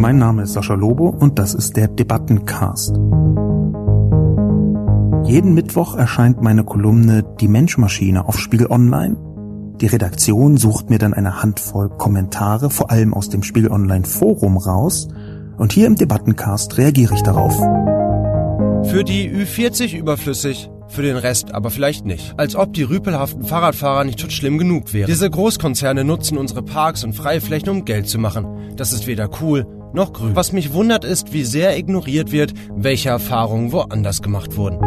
Mein Name ist Sascha Lobo und das ist der Debattencast. Jeden Mittwoch erscheint meine Kolumne Die Menschmaschine auf Spiegel Online. Die Redaktion sucht mir dann eine Handvoll Kommentare, vor allem aus dem Spiegel Online Forum raus, und hier im Debattencast reagiere ich darauf. Für die Ü40 überflüssig, für den Rest aber vielleicht nicht. Als ob die rüpelhaften Fahrradfahrer nicht schon schlimm genug wären. Diese Großkonzerne nutzen unsere Parks und Freiflächen, um Geld zu machen. Das ist weder cool noch grün. Was mich wundert ist, wie sehr ignoriert wird, welche Erfahrungen woanders gemacht wurden.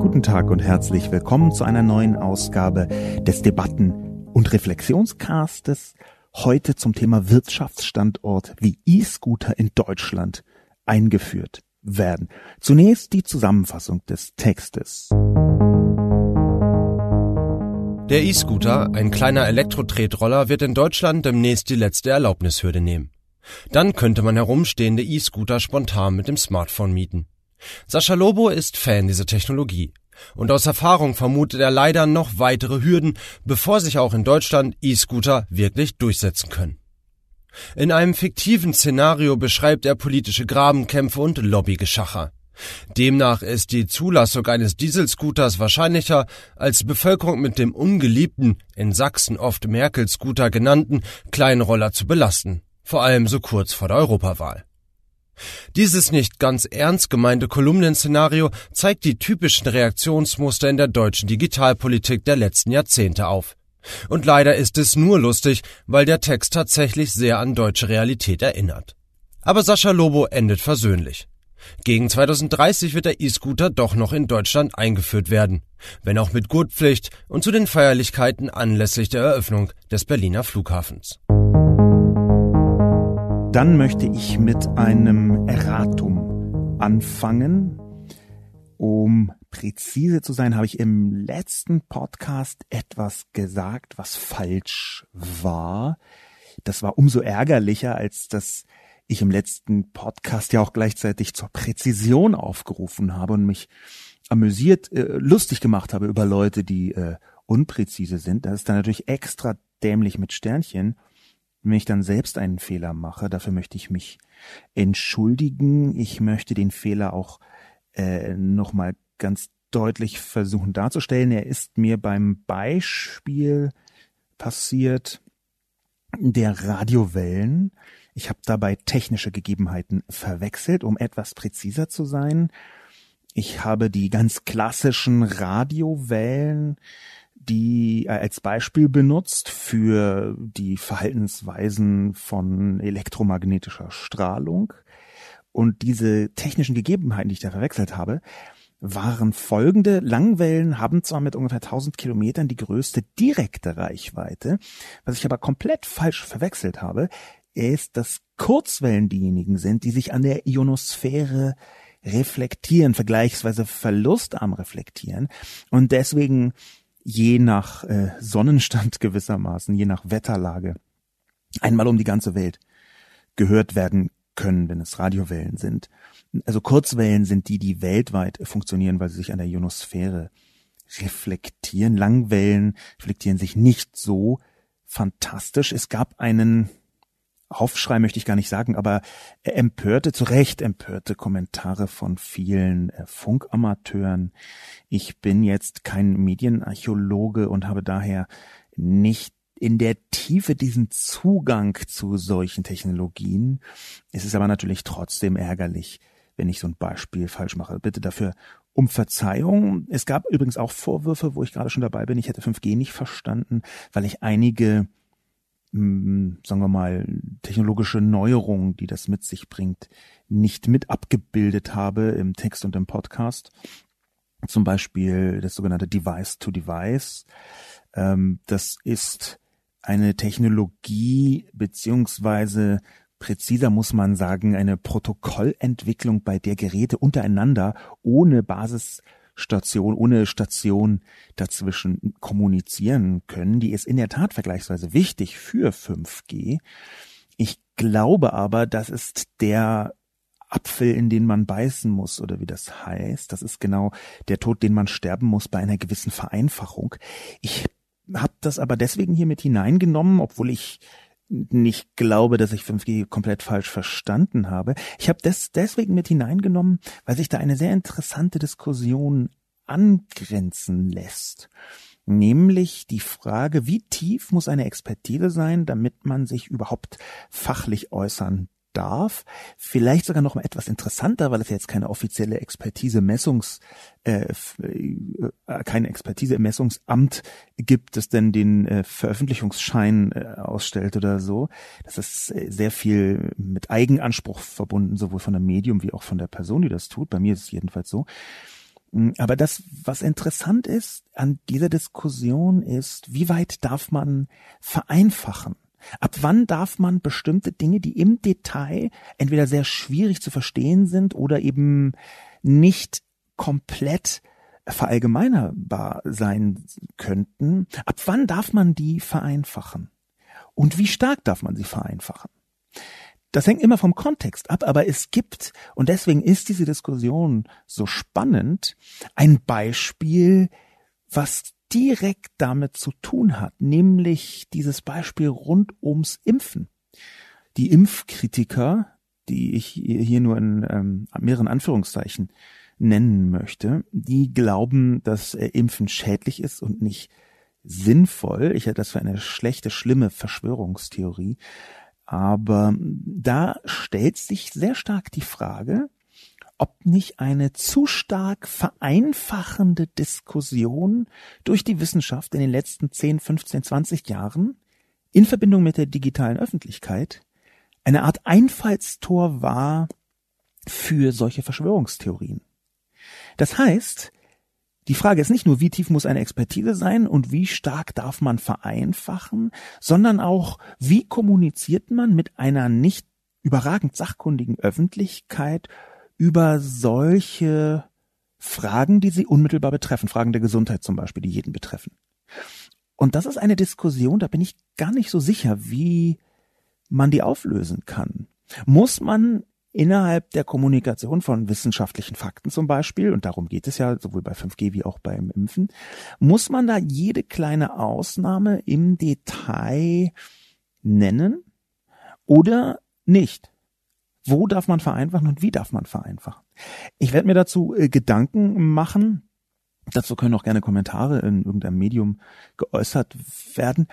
Guten Tag und herzlich willkommen zu einer neuen Ausgabe des Debatten- und Reflexionscastes. Heute zum Thema Wirtschaftsstandort wie E-Scooter in Deutschland eingeführt werden. Zunächst die Zusammenfassung des Textes. Der E-Scooter, ein kleiner Elektro-Tretroller, wird in Deutschland demnächst die letzte Erlaubnishürde nehmen. Dann könnte man herumstehende E-Scooter spontan mit dem Smartphone mieten. Sascha Lobo ist Fan dieser Technologie. Und aus Erfahrung vermutet er leider noch weitere Hürden, bevor sich auch in Deutschland E-Scooter wirklich durchsetzen können. In einem fiktiven Szenario beschreibt er politische Grabenkämpfe und Lobbygeschacher. Demnach ist die Zulassung eines Dieselscooters wahrscheinlicher, als Bevölkerung mit dem ungeliebten, in Sachsen oft Merkel-Scooter genannten, kleinen Roller zu belasten, vor allem so kurz vor der Europawahl. Dieses nicht ganz ernst gemeinte Kolumnenszenario zeigt die typischen Reaktionsmuster in der deutschen Digitalpolitik der letzten Jahrzehnte auf. Und leider ist es nur lustig, weil der Text tatsächlich sehr an deutsche Realität erinnert. Aber Sascha Lobo endet versöhnlich. Gegen 2030 wird der E-Scooter doch noch in Deutschland eingeführt werden, wenn auch mit Gurtpflicht und zu den Feierlichkeiten anlässlich der Eröffnung des Berliner Flughafens. Dann möchte ich mit einem Erratum anfangen. Um präzise zu sein, habe ich im letzten Podcast etwas gesagt, was falsch war. Das war umso ärgerlicher, als dass ich im letzten Podcast ja auch gleichzeitig zur Präzision aufgerufen habe und mich amüsiert, äh, lustig gemacht habe über Leute, die äh, unpräzise sind. Das ist dann natürlich extra dämlich mit Sternchen. Wenn ich dann selbst einen Fehler mache, dafür möchte ich mich entschuldigen. Ich möchte den Fehler auch äh, nochmal ganz deutlich versuchen darzustellen. Er ist mir beim Beispiel passiert der Radiowellen. Ich habe dabei technische Gegebenheiten verwechselt, um etwas präziser zu sein. Ich habe die ganz klassischen Radiowellen, die äh, als Beispiel benutzt für die Verhaltensweisen von elektromagnetischer Strahlung. Und diese technischen Gegebenheiten, die ich da verwechselt habe, waren folgende. Langwellen haben zwar mit ungefähr 1000 Kilometern die größte direkte Reichweite, was ich aber komplett falsch verwechselt habe, ist, dass Kurzwellen diejenigen sind, die sich an der Ionosphäre reflektieren, vergleichsweise verlustarm reflektieren und deswegen je nach äh, Sonnenstand gewissermaßen, je nach Wetterlage, einmal um die ganze Welt gehört werden können, wenn es Radiowellen sind. Also Kurzwellen sind die, die weltweit funktionieren, weil sie sich an der Ionosphäre reflektieren. Langwellen reflektieren sich nicht so fantastisch. Es gab einen Aufschrei möchte ich gar nicht sagen, aber empörte, zu Recht empörte Kommentare von vielen äh, Funkamateuren. Ich bin jetzt kein Medienarchäologe und habe daher nicht in der Tiefe diesen Zugang zu solchen Technologien. Es ist aber natürlich trotzdem ärgerlich, wenn ich so ein Beispiel falsch mache. Bitte dafür um Verzeihung. Es gab übrigens auch Vorwürfe, wo ich gerade schon dabei bin. Ich hätte 5G nicht verstanden, weil ich einige, sagen wir mal, technologische Neuerungen, die das mit sich bringt, nicht mit abgebildet habe im Text und im Podcast. Zum Beispiel das sogenannte Device to Device. Ähm, das ist eine Technologie beziehungsweise präziser muss man sagen, eine Protokollentwicklung, bei der Geräte untereinander ohne Basisstation, ohne Station dazwischen kommunizieren können. Die ist in der Tat vergleichsweise wichtig für 5G. Ich glaube aber, das ist der Apfel, in den man beißen muss, oder wie das heißt. Das ist genau der Tod, den man sterben muss bei einer gewissen Vereinfachung. Ich habe das aber deswegen hier mit hineingenommen, obwohl ich nicht glaube, dass ich 5G komplett falsch verstanden habe. Ich habe das deswegen mit hineingenommen, weil sich da eine sehr interessante Diskussion angrenzen lässt. Nämlich die Frage, wie tief muss eine Expertise sein, damit man sich überhaupt fachlich äußern darf. Vielleicht sogar noch mal etwas interessanter, weil es ja jetzt keine offizielle Expertise Messungs, äh, äh, kein Expertise Messungsamt gibt, das denn den äh, Veröffentlichungsschein äh, ausstellt oder so. Das ist äh, sehr viel mit Eigenanspruch verbunden, sowohl von dem Medium wie auch von der Person, die das tut. Bei mir ist es jedenfalls so. Hm, aber das, was interessant ist an dieser Diskussion ist, wie weit darf man vereinfachen? Ab wann darf man bestimmte Dinge, die im Detail entweder sehr schwierig zu verstehen sind oder eben nicht komplett verallgemeinerbar sein könnten, ab wann darf man die vereinfachen? Und wie stark darf man sie vereinfachen? Das hängt immer vom Kontext ab, aber es gibt, und deswegen ist diese Diskussion so spannend, ein Beispiel, was direkt damit zu tun hat, nämlich dieses Beispiel rund ums Impfen. Die Impfkritiker, die ich hier nur in ähm, mehreren Anführungszeichen nennen möchte, die glauben, dass äh, Impfen schädlich ist und nicht sinnvoll. Ich halte das für eine schlechte, schlimme Verschwörungstheorie. Aber da stellt sich sehr stark die Frage, ob nicht eine zu stark vereinfachende Diskussion durch die Wissenschaft in den letzten 10, 15, 20 Jahren in Verbindung mit der digitalen Öffentlichkeit eine Art Einfallstor war für solche Verschwörungstheorien. Das heißt, die Frage ist nicht nur, wie tief muss eine Expertise sein und wie stark darf man vereinfachen, sondern auch, wie kommuniziert man mit einer nicht überragend sachkundigen Öffentlichkeit über solche Fragen, die sie unmittelbar betreffen, Fragen der Gesundheit zum Beispiel, die jeden betreffen. Und das ist eine Diskussion, da bin ich gar nicht so sicher, wie man die auflösen kann. Muss man innerhalb der Kommunikation von wissenschaftlichen Fakten zum Beispiel, und darum geht es ja sowohl bei 5G wie auch beim Impfen, muss man da jede kleine Ausnahme im Detail nennen oder nicht? Wo darf man vereinfachen und wie darf man vereinfachen? Ich werde mir dazu äh, Gedanken machen. Dazu können auch gerne Kommentare in irgendeinem Medium geäußert werden.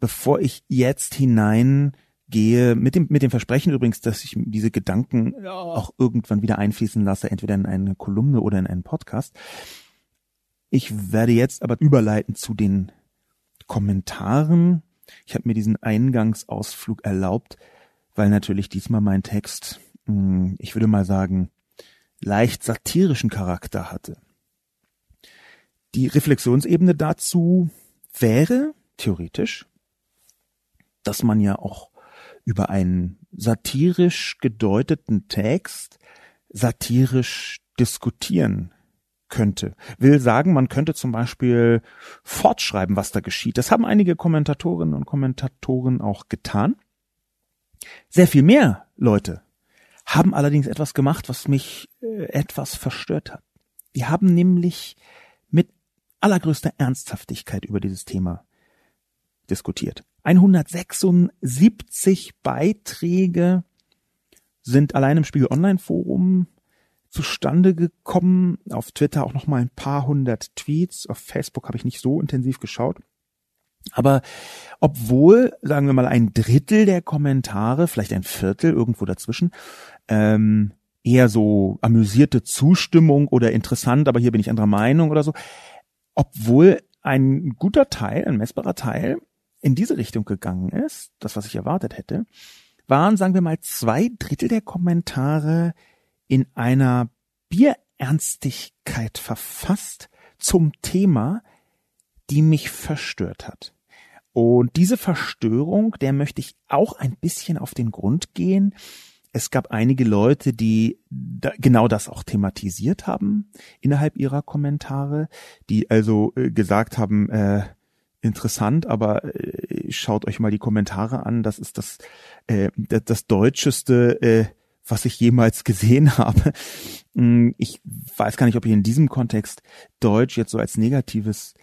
Bevor ich jetzt hineingehe, mit dem, mit dem Versprechen übrigens, dass ich diese Gedanken auch irgendwann wieder einfließen lasse, entweder in eine Kolumne oder in einen Podcast. Ich werde jetzt aber überleiten zu den Kommentaren. Ich habe mir diesen Eingangsausflug erlaubt, weil natürlich diesmal mein Text, hm, ich würde mal sagen, leicht satirischen Charakter hatte. Die Reflexionsebene dazu wäre, theoretisch, dass man ja auch über einen satirisch gedeuteten Text satirisch diskutieren könnte. Will sagen, man könnte zum Beispiel fortschreiben, was da geschieht. Das haben einige Kommentatorinnen und Kommentatoren auch getan. Sehr viel mehr Leute haben allerdings etwas gemacht, was mich äh, etwas verstört hat. Die haben nämlich mit allergrößter Ernsthaftigkeit über dieses Thema diskutiert. 176 Beiträge sind allein im Spiegel Online Forum zustande gekommen. Auf Twitter auch noch mal ein paar hundert Tweets. Auf Facebook habe ich nicht so intensiv geschaut. Aber obwohl, sagen wir mal, ein Drittel der Kommentare, vielleicht ein Viertel, irgendwo dazwischen, ähm, eher so amüsierte Zustimmung oder interessant, aber hier bin ich anderer Meinung oder so, obwohl ein guter Teil, ein messbarer Teil in diese Richtung gegangen ist, das, was ich erwartet hätte, waren, sagen wir mal, zwei Drittel der Kommentare in einer Bierernstigkeit verfasst zum Thema, die mich verstört hat. Und diese Verstörung, der möchte ich auch ein bisschen auf den Grund gehen. Es gab einige Leute, die da genau das auch thematisiert haben innerhalb ihrer Kommentare, die also äh, gesagt haben, äh, interessant, aber äh, schaut euch mal die Kommentare an, das ist das, äh, das, das Deutscheste, äh, was ich jemals gesehen habe. Hm, ich weiß gar nicht, ob ich in diesem Kontext Deutsch jetzt so als negatives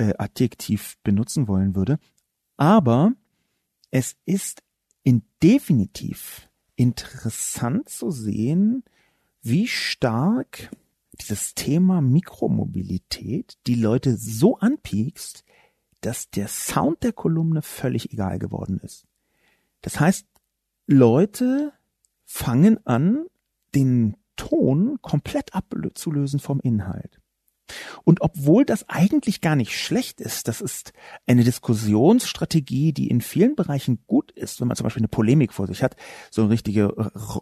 äh, Adjektiv benutzen wollen würde. Aber es ist in definitiv interessant zu sehen, wie stark dieses Thema Mikromobilität die Leute so anpiekst, dass der Sound der Kolumne völlig egal geworden ist. Das heißt, Leute fangen an, den Ton komplett abzulösen vom Inhalt. Und obwohl das eigentlich gar nicht schlecht ist, das ist eine Diskussionsstrategie, die in vielen Bereichen gut ist, wenn man zum Beispiel eine Polemik vor sich hat, so eine richtige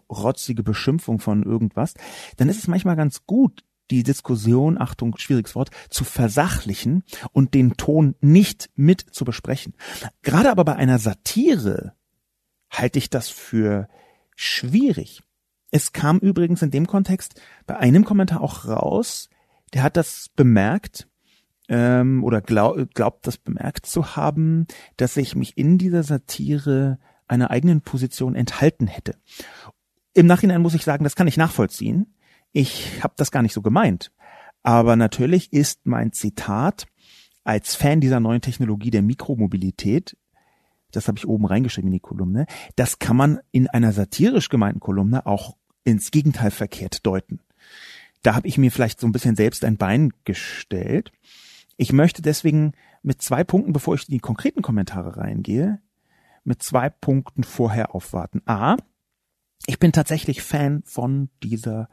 rotzige Beschimpfung von irgendwas, dann ist es manchmal ganz gut, die Diskussion, Achtung, schwieriges Wort, zu versachlichen und den Ton nicht mit zu besprechen. Gerade aber bei einer Satire halte ich das für schwierig. Es kam übrigens in dem Kontext bei einem Kommentar auch raus, der hat das bemerkt ähm, oder glaub, glaubt das bemerkt zu haben, dass ich mich in dieser Satire einer eigenen Position enthalten hätte. Im Nachhinein muss ich sagen, das kann ich nachvollziehen. Ich habe das gar nicht so gemeint. Aber natürlich ist mein Zitat als Fan dieser neuen Technologie der Mikromobilität, das habe ich oben reingeschrieben in die Kolumne, das kann man in einer satirisch gemeinten Kolumne auch ins Gegenteil verkehrt deuten. Da habe ich mir vielleicht so ein bisschen selbst ein Bein gestellt. Ich möchte deswegen mit zwei Punkten, bevor ich in die konkreten Kommentare reingehe, mit zwei Punkten vorher aufwarten. A, ich bin tatsächlich Fan von dieser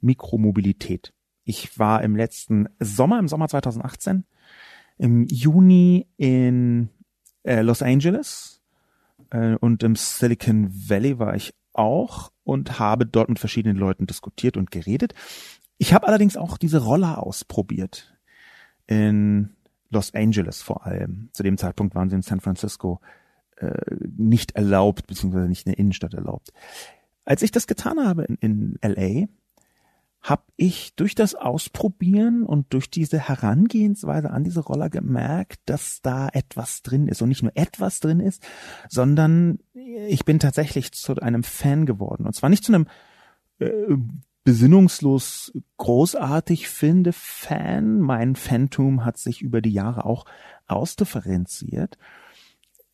Mikromobilität. Ich war im letzten Sommer, im Sommer 2018, im Juni in äh, Los Angeles äh, und im Silicon Valley war ich auch und habe dort mit verschiedenen Leuten diskutiert und geredet. Ich habe allerdings auch diese Roller ausprobiert. In Los Angeles vor allem. Zu dem Zeitpunkt waren sie in San Francisco äh, nicht erlaubt, beziehungsweise nicht in der Innenstadt erlaubt. Als ich das getan habe in, in LA, habe ich durch das Ausprobieren und durch diese Herangehensweise an diese Roller gemerkt, dass da etwas drin ist und nicht nur etwas drin ist, sondern ich bin tatsächlich zu einem Fan geworden und zwar nicht zu einem äh, besinnungslos großartig finde Fan. Mein Phantom hat sich über die Jahre auch ausdifferenziert.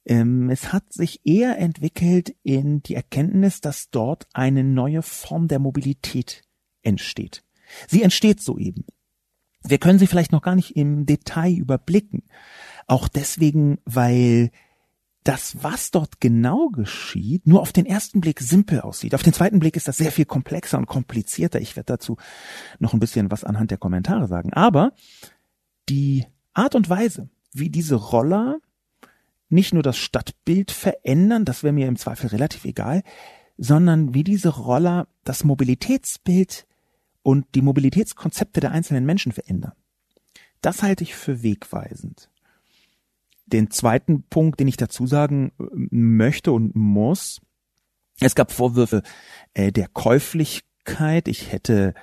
Ähm, es hat sich eher entwickelt in die Erkenntnis, dass dort eine neue Form der Mobilität entsteht. Sie entsteht soeben. Wir können sie vielleicht noch gar nicht im Detail überblicken. Auch deswegen, weil das, was dort genau geschieht, nur auf den ersten Blick simpel aussieht. Auf den zweiten Blick ist das sehr viel komplexer und komplizierter. Ich werde dazu noch ein bisschen was anhand der Kommentare sagen. Aber die Art und Weise, wie diese Roller nicht nur das Stadtbild verändern, das wäre mir im Zweifel relativ egal, sondern wie diese Roller das Mobilitätsbild und die Mobilitätskonzepte der einzelnen Menschen verändern. Das halte ich für wegweisend. Den zweiten Punkt, den ich dazu sagen äh, möchte und muss, es gab Vorwürfe äh, der Käuflichkeit. Ich hätte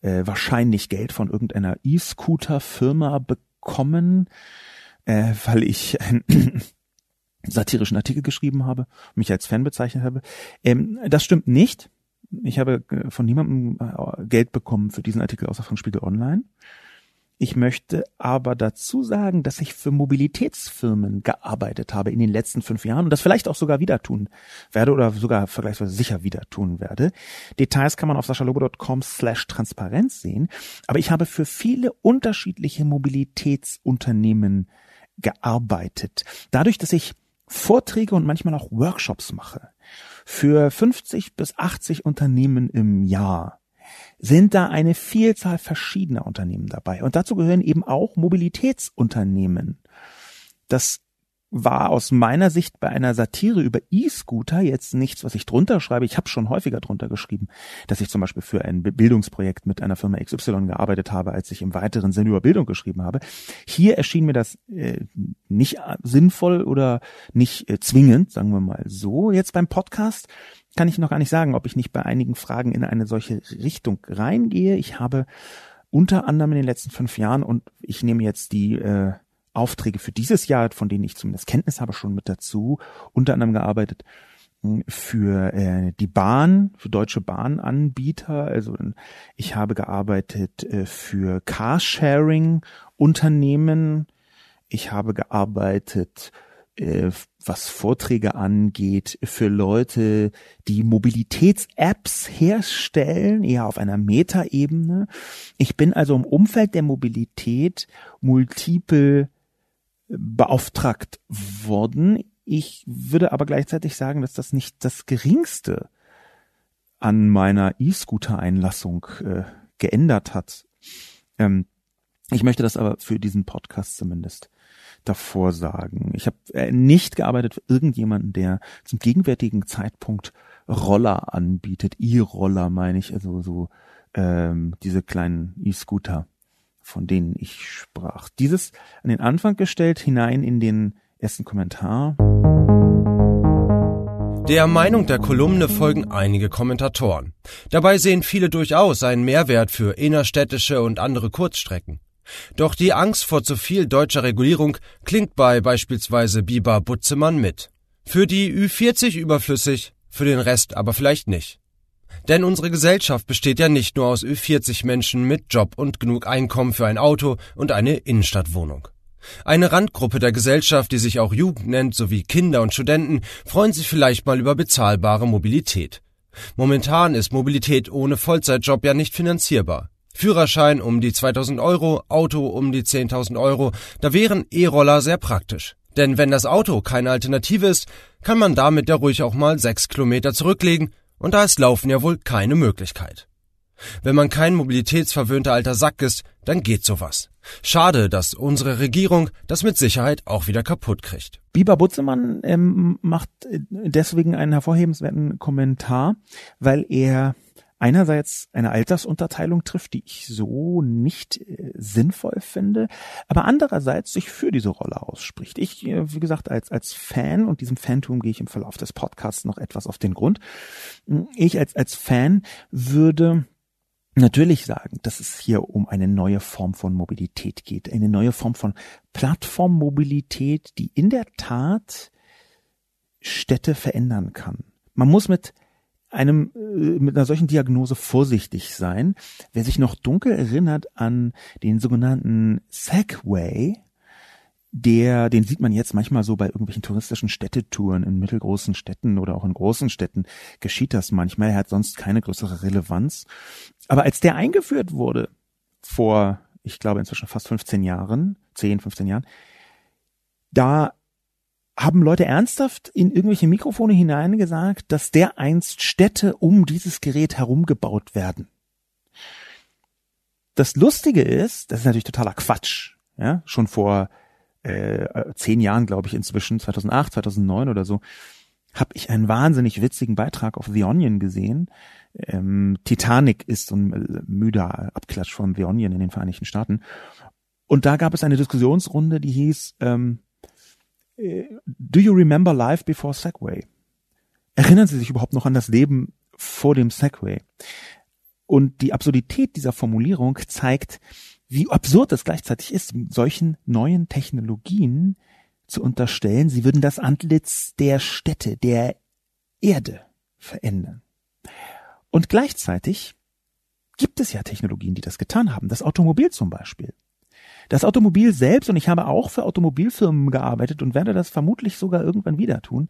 äh, wahrscheinlich Geld von irgendeiner E-Scooter-Firma bekommen, äh, weil ich einen satirischen Artikel geschrieben habe, mich als Fan bezeichnet habe. Ähm, das stimmt nicht. Ich habe äh, von niemandem äh, Geld bekommen für diesen Artikel außer von Spiegel Online. Ich möchte aber dazu sagen, dass ich für Mobilitätsfirmen gearbeitet habe in den letzten fünf Jahren und das vielleicht auch sogar wieder tun werde oder sogar vergleichsweise sicher wieder tun werde. Details kann man auf saschalogo.com slash Transparenz sehen. Aber ich habe für viele unterschiedliche Mobilitätsunternehmen gearbeitet. Dadurch, dass ich Vorträge und manchmal auch Workshops mache für 50 bis 80 Unternehmen im Jahr sind da eine Vielzahl verschiedener Unternehmen dabei. Und dazu gehören eben auch Mobilitätsunternehmen. Das war aus meiner Sicht bei einer Satire über E-Scooter jetzt nichts, was ich drunter schreibe. Ich habe schon häufiger drunter geschrieben, dass ich zum Beispiel für ein Bildungsprojekt mit einer Firma XY gearbeitet habe, als ich im weiteren Sinne über Bildung geschrieben habe. Hier erschien mir das äh, nicht sinnvoll oder nicht äh, zwingend, sagen wir mal so. Jetzt beim Podcast kann ich noch gar nicht sagen, ob ich nicht bei einigen Fragen in eine solche Richtung reingehe. Ich habe unter anderem in den letzten fünf Jahren und ich nehme jetzt die äh, Aufträge für dieses Jahr, von denen ich zumindest Kenntnis habe, schon mit dazu, unter anderem gearbeitet hm, für äh, die Bahn, für deutsche Bahnanbieter. Also ich habe gearbeitet äh, für Carsharing-Unternehmen. Ich habe gearbeitet äh, was Vorträge angeht, für Leute, die Mobilitäts-Apps herstellen, eher auf einer Metaebene. Ich bin also im Umfeld der Mobilität multiple beauftragt worden. Ich würde aber gleichzeitig sagen, dass das nicht das geringste an meiner E-Scooter-Einlassung äh, geändert hat. Ähm, ich möchte das aber für diesen Podcast zumindest davor sagen. Ich habe äh, nicht gearbeitet für irgendjemanden, der zum gegenwärtigen Zeitpunkt Roller anbietet. E-Roller meine ich, also so ähm, diese kleinen E-Scooter, von denen ich sprach. Dieses an den Anfang gestellt, hinein in den ersten Kommentar. Der Meinung der Kolumne folgen einige Kommentatoren. Dabei sehen viele durchaus einen Mehrwert für innerstädtische und andere Kurzstrecken. Doch die Angst vor zu viel deutscher Regulierung klingt bei beispielsweise Biber Butzemann mit. Für die Ü40 überflüssig, für den Rest aber vielleicht nicht. Denn unsere Gesellschaft besteht ja nicht nur aus Ü40 Menschen mit Job und genug Einkommen für ein Auto und eine Innenstadtwohnung. Eine Randgruppe der Gesellschaft, die sich auch Jugend nennt, sowie Kinder und Studenten, freuen sich vielleicht mal über bezahlbare Mobilität. Momentan ist Mobilität ohne Vollzeitjob ja nicht finanzierbar. Führerschein um die 2000 Euro, Auto um die 10.000 Euro, da wären E-Roller sehr praktisch. Denn wenn das Auto keine Alternative ist, kann man damit ja ruhig auch mal sechs Kilometer zurücklegen und da ist Laufen ja wohl keine Möglichkeit. Wenn man kein mobilitätsverwöhnter alter Sack ist, dann geht sowas. Schade, dass unsere Regierung das mit Sicherheit auch wieder kaputt kriegt. Biber Butzemann ähm, macht äh, deswegen einen hervorhebenswerten Kommentar, weil er einerseits eine Altersunterteilung trifft, die ich so nicht äh, sinnvoll finde, aber andererseits sich für diese Rolle ausspricht. Ich, äh, wie gesagt, als, als Fan, und diesem Fantum gehe ich im Verlauf des Podcasts noch etwas auf den Grund, ich als, als Fan würde natürlich sagen, dass es hier um eine neue Form von Mobilität geht, eine neue Form von Plattformmobilität, die in der Tat Städte verändern kann. Man muss mit einem äh, mit einer solchen Diagnose vorsichtig sein. Wer sich noch dunkel erinnert an den sogenannten Segway, der, den sieht man jetzt manchmal so bei irgendwelchen touristischen Städtetouren in mittelgroßen Städten oder auch in großen Städten geschieht das manchmal. Er hat sonst keine größere Relevanz. Aber als der eingeführt wurde, vor, ich glaube inzwischen fast 15 Jahren, 10, 15 Jahren, da haben Leute ernsthaft in irgendwelche Mikrofone hineingesagt, dass dereinst Städte um dieses Gerät herumgebaut werden. Das Lustige ist, das ist natürlich totaler Quatsch. Ja, schon vor äh, zehn Jahren, glaube ich, inzwischen, 2008, 2009 oder so, habe ich einen wahnsinnig witzigen Beitrag auf The Onion gesehen. Ähm, Titanic ist so ein äh, müder Abklatsch von The Onion in den Vereinigten Staaten. Und da gab es eine Diskussionsrunde, die hieß, ähm, Do you remember life before Segway? Erinnern Sie sich überhaupt noch an das Leben vor dem Segway? Und die Absurdität dieser Formulierung zeigt, wie absurd es gleichzeitig ist, solchen neuen Technologien zu unterstellen, sie würden das Antlitz der Städte, der Erde verändern. Und gleichzeitig gibt es ja Technologien, die das getan haben. Das Automobil zum Beispiel. Das Automobil selbst, und ich habe auch für Automobilfirmen gearbeitet und werde das vermutlich sogar irgendwann wieder tun,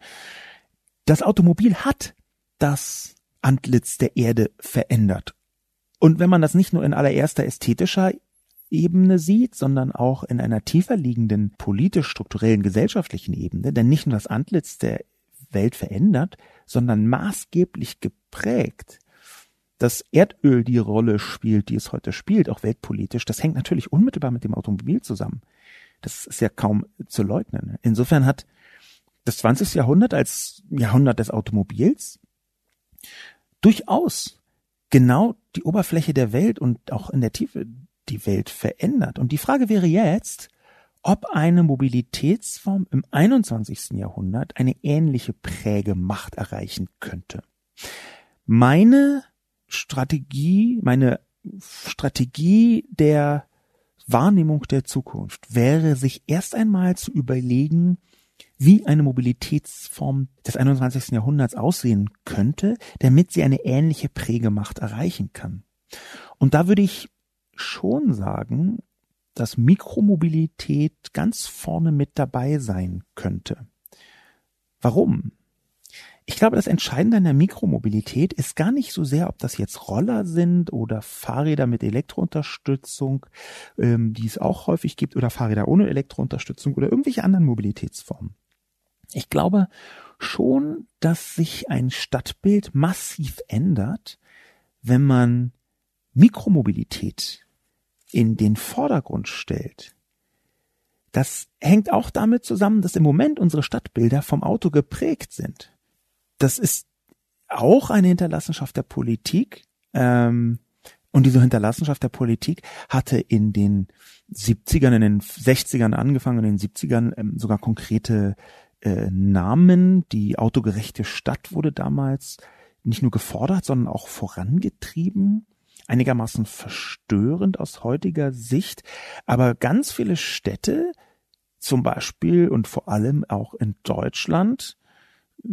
das Automobil hat das Antlitz der Erde verändert. Und wenn man das nicht nur in allererster ästhetischer Ebene sieht, sondern auch in einer tiefer liegenden politisch-strukturellen gesellschaftlichen Ebene, denn nicht nur das Antlitz der Welt verändert, sondern maßgeblich geprägt dass Erdöl die Rolle spielt, die es heute spielt, auch weltpolitisch, das hängt natürlich unmittelbar mit dem Automobil zusammen. Das ist ja kaum zu leugnen. Insofern hat das 20. Jahrhundert als Jahrhundert des Automobils durchaus genau die Oberfläche der Welt und auch in der Tiefe die Welt verändert. Und die Frage wäre jetzt, ob eine Mobilitätsform im 21. Jahrhundert eine ähnliche Prägemacht erreichen könnte. Meine Strategie, meine Strategie der Wahrnehmung der Zukunft wäre, sich erst einmal zu überlegen, wie eine Mobilitätsform des 21. Jahrhunderts aussehen könnte, damit sie eine ähnliche Prägemacht erreichen kann. Und da würde ich schon sagen, dass Mikromobilität ganz vorne mit dabei sein könnte. Warum? Ich glaube, das Entscheidende an der Mikromobilität ist gar nicht so sehr, ob das jetzt Roller sind oder Fahrräder mit Elektrounterstützung, ähm, die es auch häufig gibt, oder Fahrräder ohne Elektrounterstützung oder irgendwelche anderen Mobilitätsformen. Ich glaube schon, dass sich ein Stadtbild massiv ändert, wenn man Mikromobilität in den Vordergrund stellt. Das hängt auch damit zusammen, dass im Moment unsere Stadtbilder vom Auto geprägt sind das ist auch eine Hinterlassenschaft der Politik. Ähm, und diese Hinterlassenschaft der Politik hatte in den 70ern, in den 60ern angefangen, in den 70ern ähm, sogar konkrete äh, Namen. Die autogerechte Stadt wurde damals nicht nur gefordert, sondern auch vorangetrieben. Einigermaßen verstörend aus heutiger Sicht. Aber ganz viele Städte, zum Beispiel und vor allem auch in Deutschland,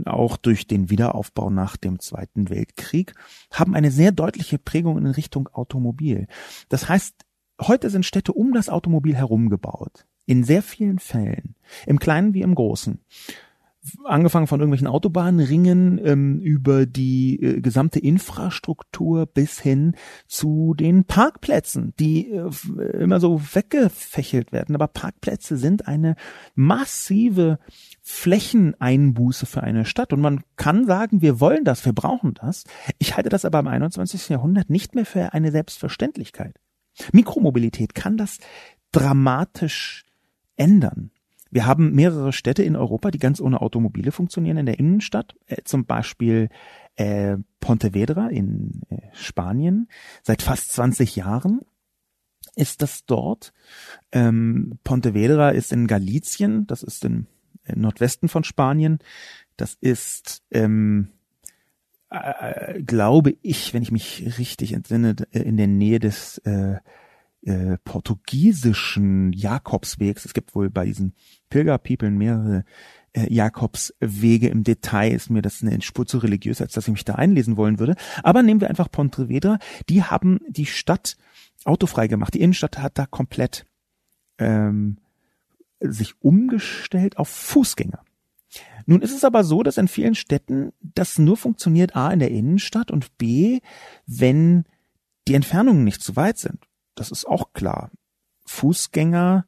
auch durch den Wiederaufbau nach dem Zweiten Weltkrieg, haben eine sehr deutliche Prägung in Richtung Automobil. Das heißt, heute sind Städte um das Automobil herum gebaut. In sehr vielen Fällen. Im Kleinen wie im Großen angefangen von irgendwelchen Autobahnringen ähm, über die äh, gesamte Infrastruktur bis hin zu den Parkplätzen, die äh, immer so weggefächelt werden. Aber Parkplätze sind eine massive Flächeneinbuße für eine Stadt. Und man kann sagen, wir wollen das, wir brauchen das. Ich halte das aber im 21. Jahrhundert nicht mehr für eine Selbstverständlichkeit. Mikromobilität kann das dramatisch ändern. Wir haben mehrere Städte in Europa, die ganz ohne Automobile funktionieren in der Innenstadt. Äh, zum Beispiel äh, Pontevedra in äh, Spanien. Seit fast 20 Jahren ist das dort. Ähm, Pontevedra ist in Galicien, das ist im äh, Nordwesten von Spanien. Das ist, ähm, äh, glaube ich, wenn ich mich richtig entsinne, in der Nähe des äh, äh, portugiesischen Jakobswegs. Es gibt wohl bei diesen Pilgerpeoplen mehrere äh, Jakobswege. Im Detail ist mir das eine Spur zu religiös, als dass ich mich da einlesen wollen würde. Aber nehmen wir einfach Pontevedra. Die haben die Stadt autofrei gemacht. Die Innenstadt hat da komplett ähm, sich umgestellt auf Fußgänger. Nun ist es aber so, dass in vielen Städten das nur funktioniert A in der Innenstadt und B, wenn die Entfernungen nicht zu weit sind das ist auch klar. Fußgänger,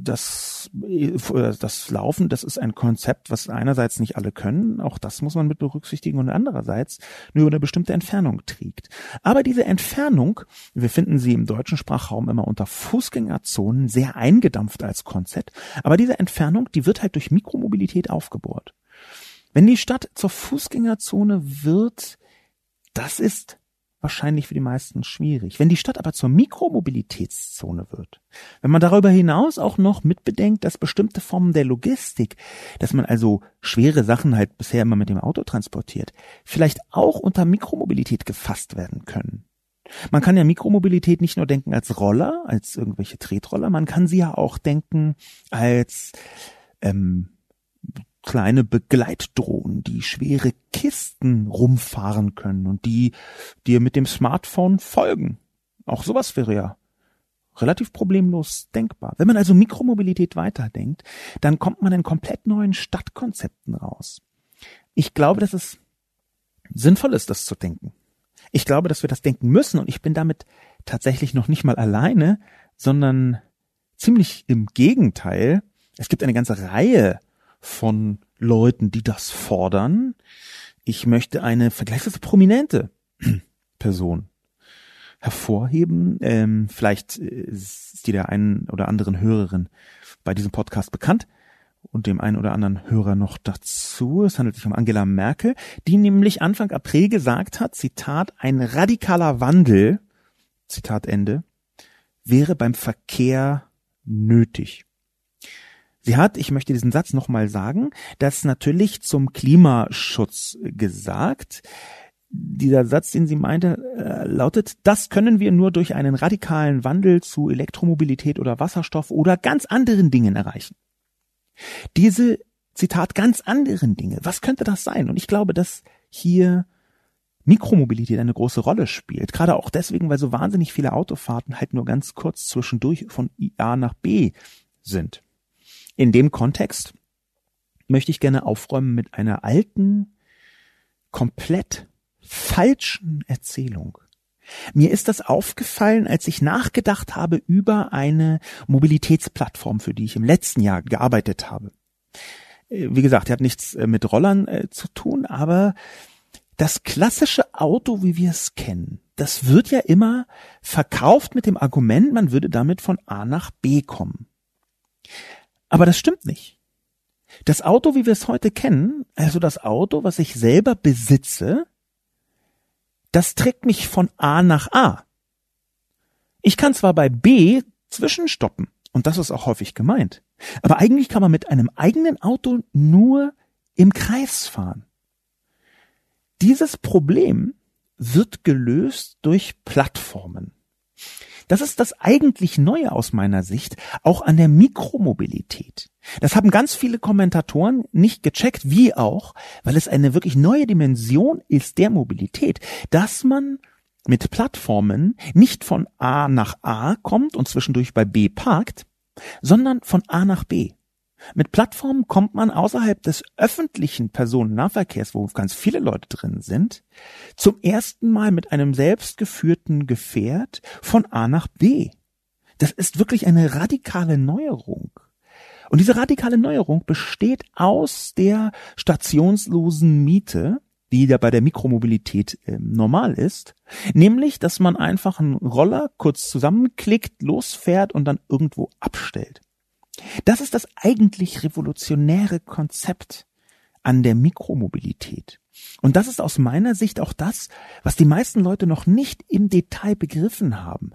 das, das Laufen, das ist ein Konzept, was einerseits nicht alle können, auch das muss man mit berücksichtigen und andererseits nur eine bestimmte Entfernung trägt. Aber diese Entfernung, wir finden sie im deutschen Sprachraum immer unter Fußgängerzonen sehr eingedampft als Konzept, aber diese Entfernung, die wird halt durch Mikromobilität aufgebohrt. Wenn die Stadt zur Fußgängerzone wird, das ist wahrscheinlich für die meisten schwierig. Wenn die Stadt aber zur Mikromobilitätszone wird, wenn man darüber hinaus auch noch mitbedenkt, dass bestimmte Formen der Logistik, dass man also schwere Sachen halt bisher immer mit dem Auto transportiert, vielleicht auch unter Mikromobilität gefasst werden können. Man kann ja Mikromobilität nicht nur denken als Roller, als irgendwelche Tretroller, man kann sie ja auch denken als ähm, kleine Begleitdrohnen, die schwere Kisten rumfahren können und die dir mit dem Smartphone folgen. Auch sowas wäre ja relativ problemlos denkbar. Wenn man also Mikromobilität weiterdenkt, dann kommt man in komplett neuen Stadtkonzepten raus. Ich glaube, dass es sinnvoll ist, das zu denken. Ich glaube, dass wir das denken müssen und ich bin damit tatsächlich noch nicht mal alleine, sondern ziemlich im Gegenteil. Es gibt eine ganze Reihe von Leuten, die das fordern. Ich möchte eine vergleichsweise prominente Person hervorheben. Ähm, vielleicht ist die der einen oder anderen Hörerin bei diesem Podcast bekannt und dem einen oder anderen Hörer noch dazu. Es handelt sich um Angela Merkel, die nämlich Anfang April gesagt hat, Zitat, ein radikaler Wandel, Zitat Ende, wäre beim Verkehr nötig. Sie hat, ich möchte diesen Satz nochmal sagen, das natürlich zum Klimaschutz gesagt. Dieser Satz, den sie meinte, äh, lautet, das können wir nur durch einen radikalen Wandel zu Elektromobilität oder Wasserstoff oder ganz anderen Dingen erreichen. Diese, Zitat, ganz anderen Dinge, was könnte das sein? Und ich glaube, dass hier Mikromobilität eine große Rolle spielt. Gerade auch deswegen, weil so wahnsinnig viele Autofahrten halt nur ganz kurz zwischendurch von A nach B sind in dem Kontext möchte ich gerne aufräumen mit einer alten, komplett falschen Erzählung. Mir ist das aufgefallen, als ich nachgedacht habe über eine Mobilitätsplattform, für die ich im letzten Jahr gearbeitet habe. Äh, wie gesagt, die hat nichts äh, mit Rollern äh, zu tun, aber das klassische Auto, wie wir es kennen, das wird ja immer verkauft mit dem Argument, man würde damit von A nach B kommen. Aber das stimmt nicht. Das Auto, wie wir es heute kennen, also das Auto, was ich selber besitze, das trägt mich von A nach A. Ich kann zwar bei B zwischenstoppen, und das ist auch häufig gemeint, aber eigentlich kann man mit einem eigenen Auto nur im Kreis fahren. Dieses Problem wird gelöst durch Plattformen. Das ist das eigentlich Neue aus meiner Sicht, auch an der Mikromobilität. Das haben ganz viele Kommentatoren nicht gecheckt, wie auch, weil es eine wirklich neue Dimension ist der Mobilität, dass man mit Plattformen nicht von A nach A kommt und zwischendurch bei B parkt, sondern von A nach B. Mit Plattformen kommt man außerhalb des öffentlichen Personennahverkehrs, wo ganz viele Leute drin sind, zum ersten Mal mit einem selbstgeführten Gefährt von A nach B. Das ist wirklich eine radikale Neuerung. Und diese radikale Neuerung besteht aus der stationslosen Miete, die ja bei der Mikromobilität äh, normal ist, nämlich, dass man einfach einen Roller kurz zusammenklickt, losfährt und dann irgendwo abstellt. Das ist das eigentlich revolutionäre Konzept an der Mikromobilität. Und das ist aus meiner Sicht auch das, was die meisten Leute noch nicht im Detail begriffen haben.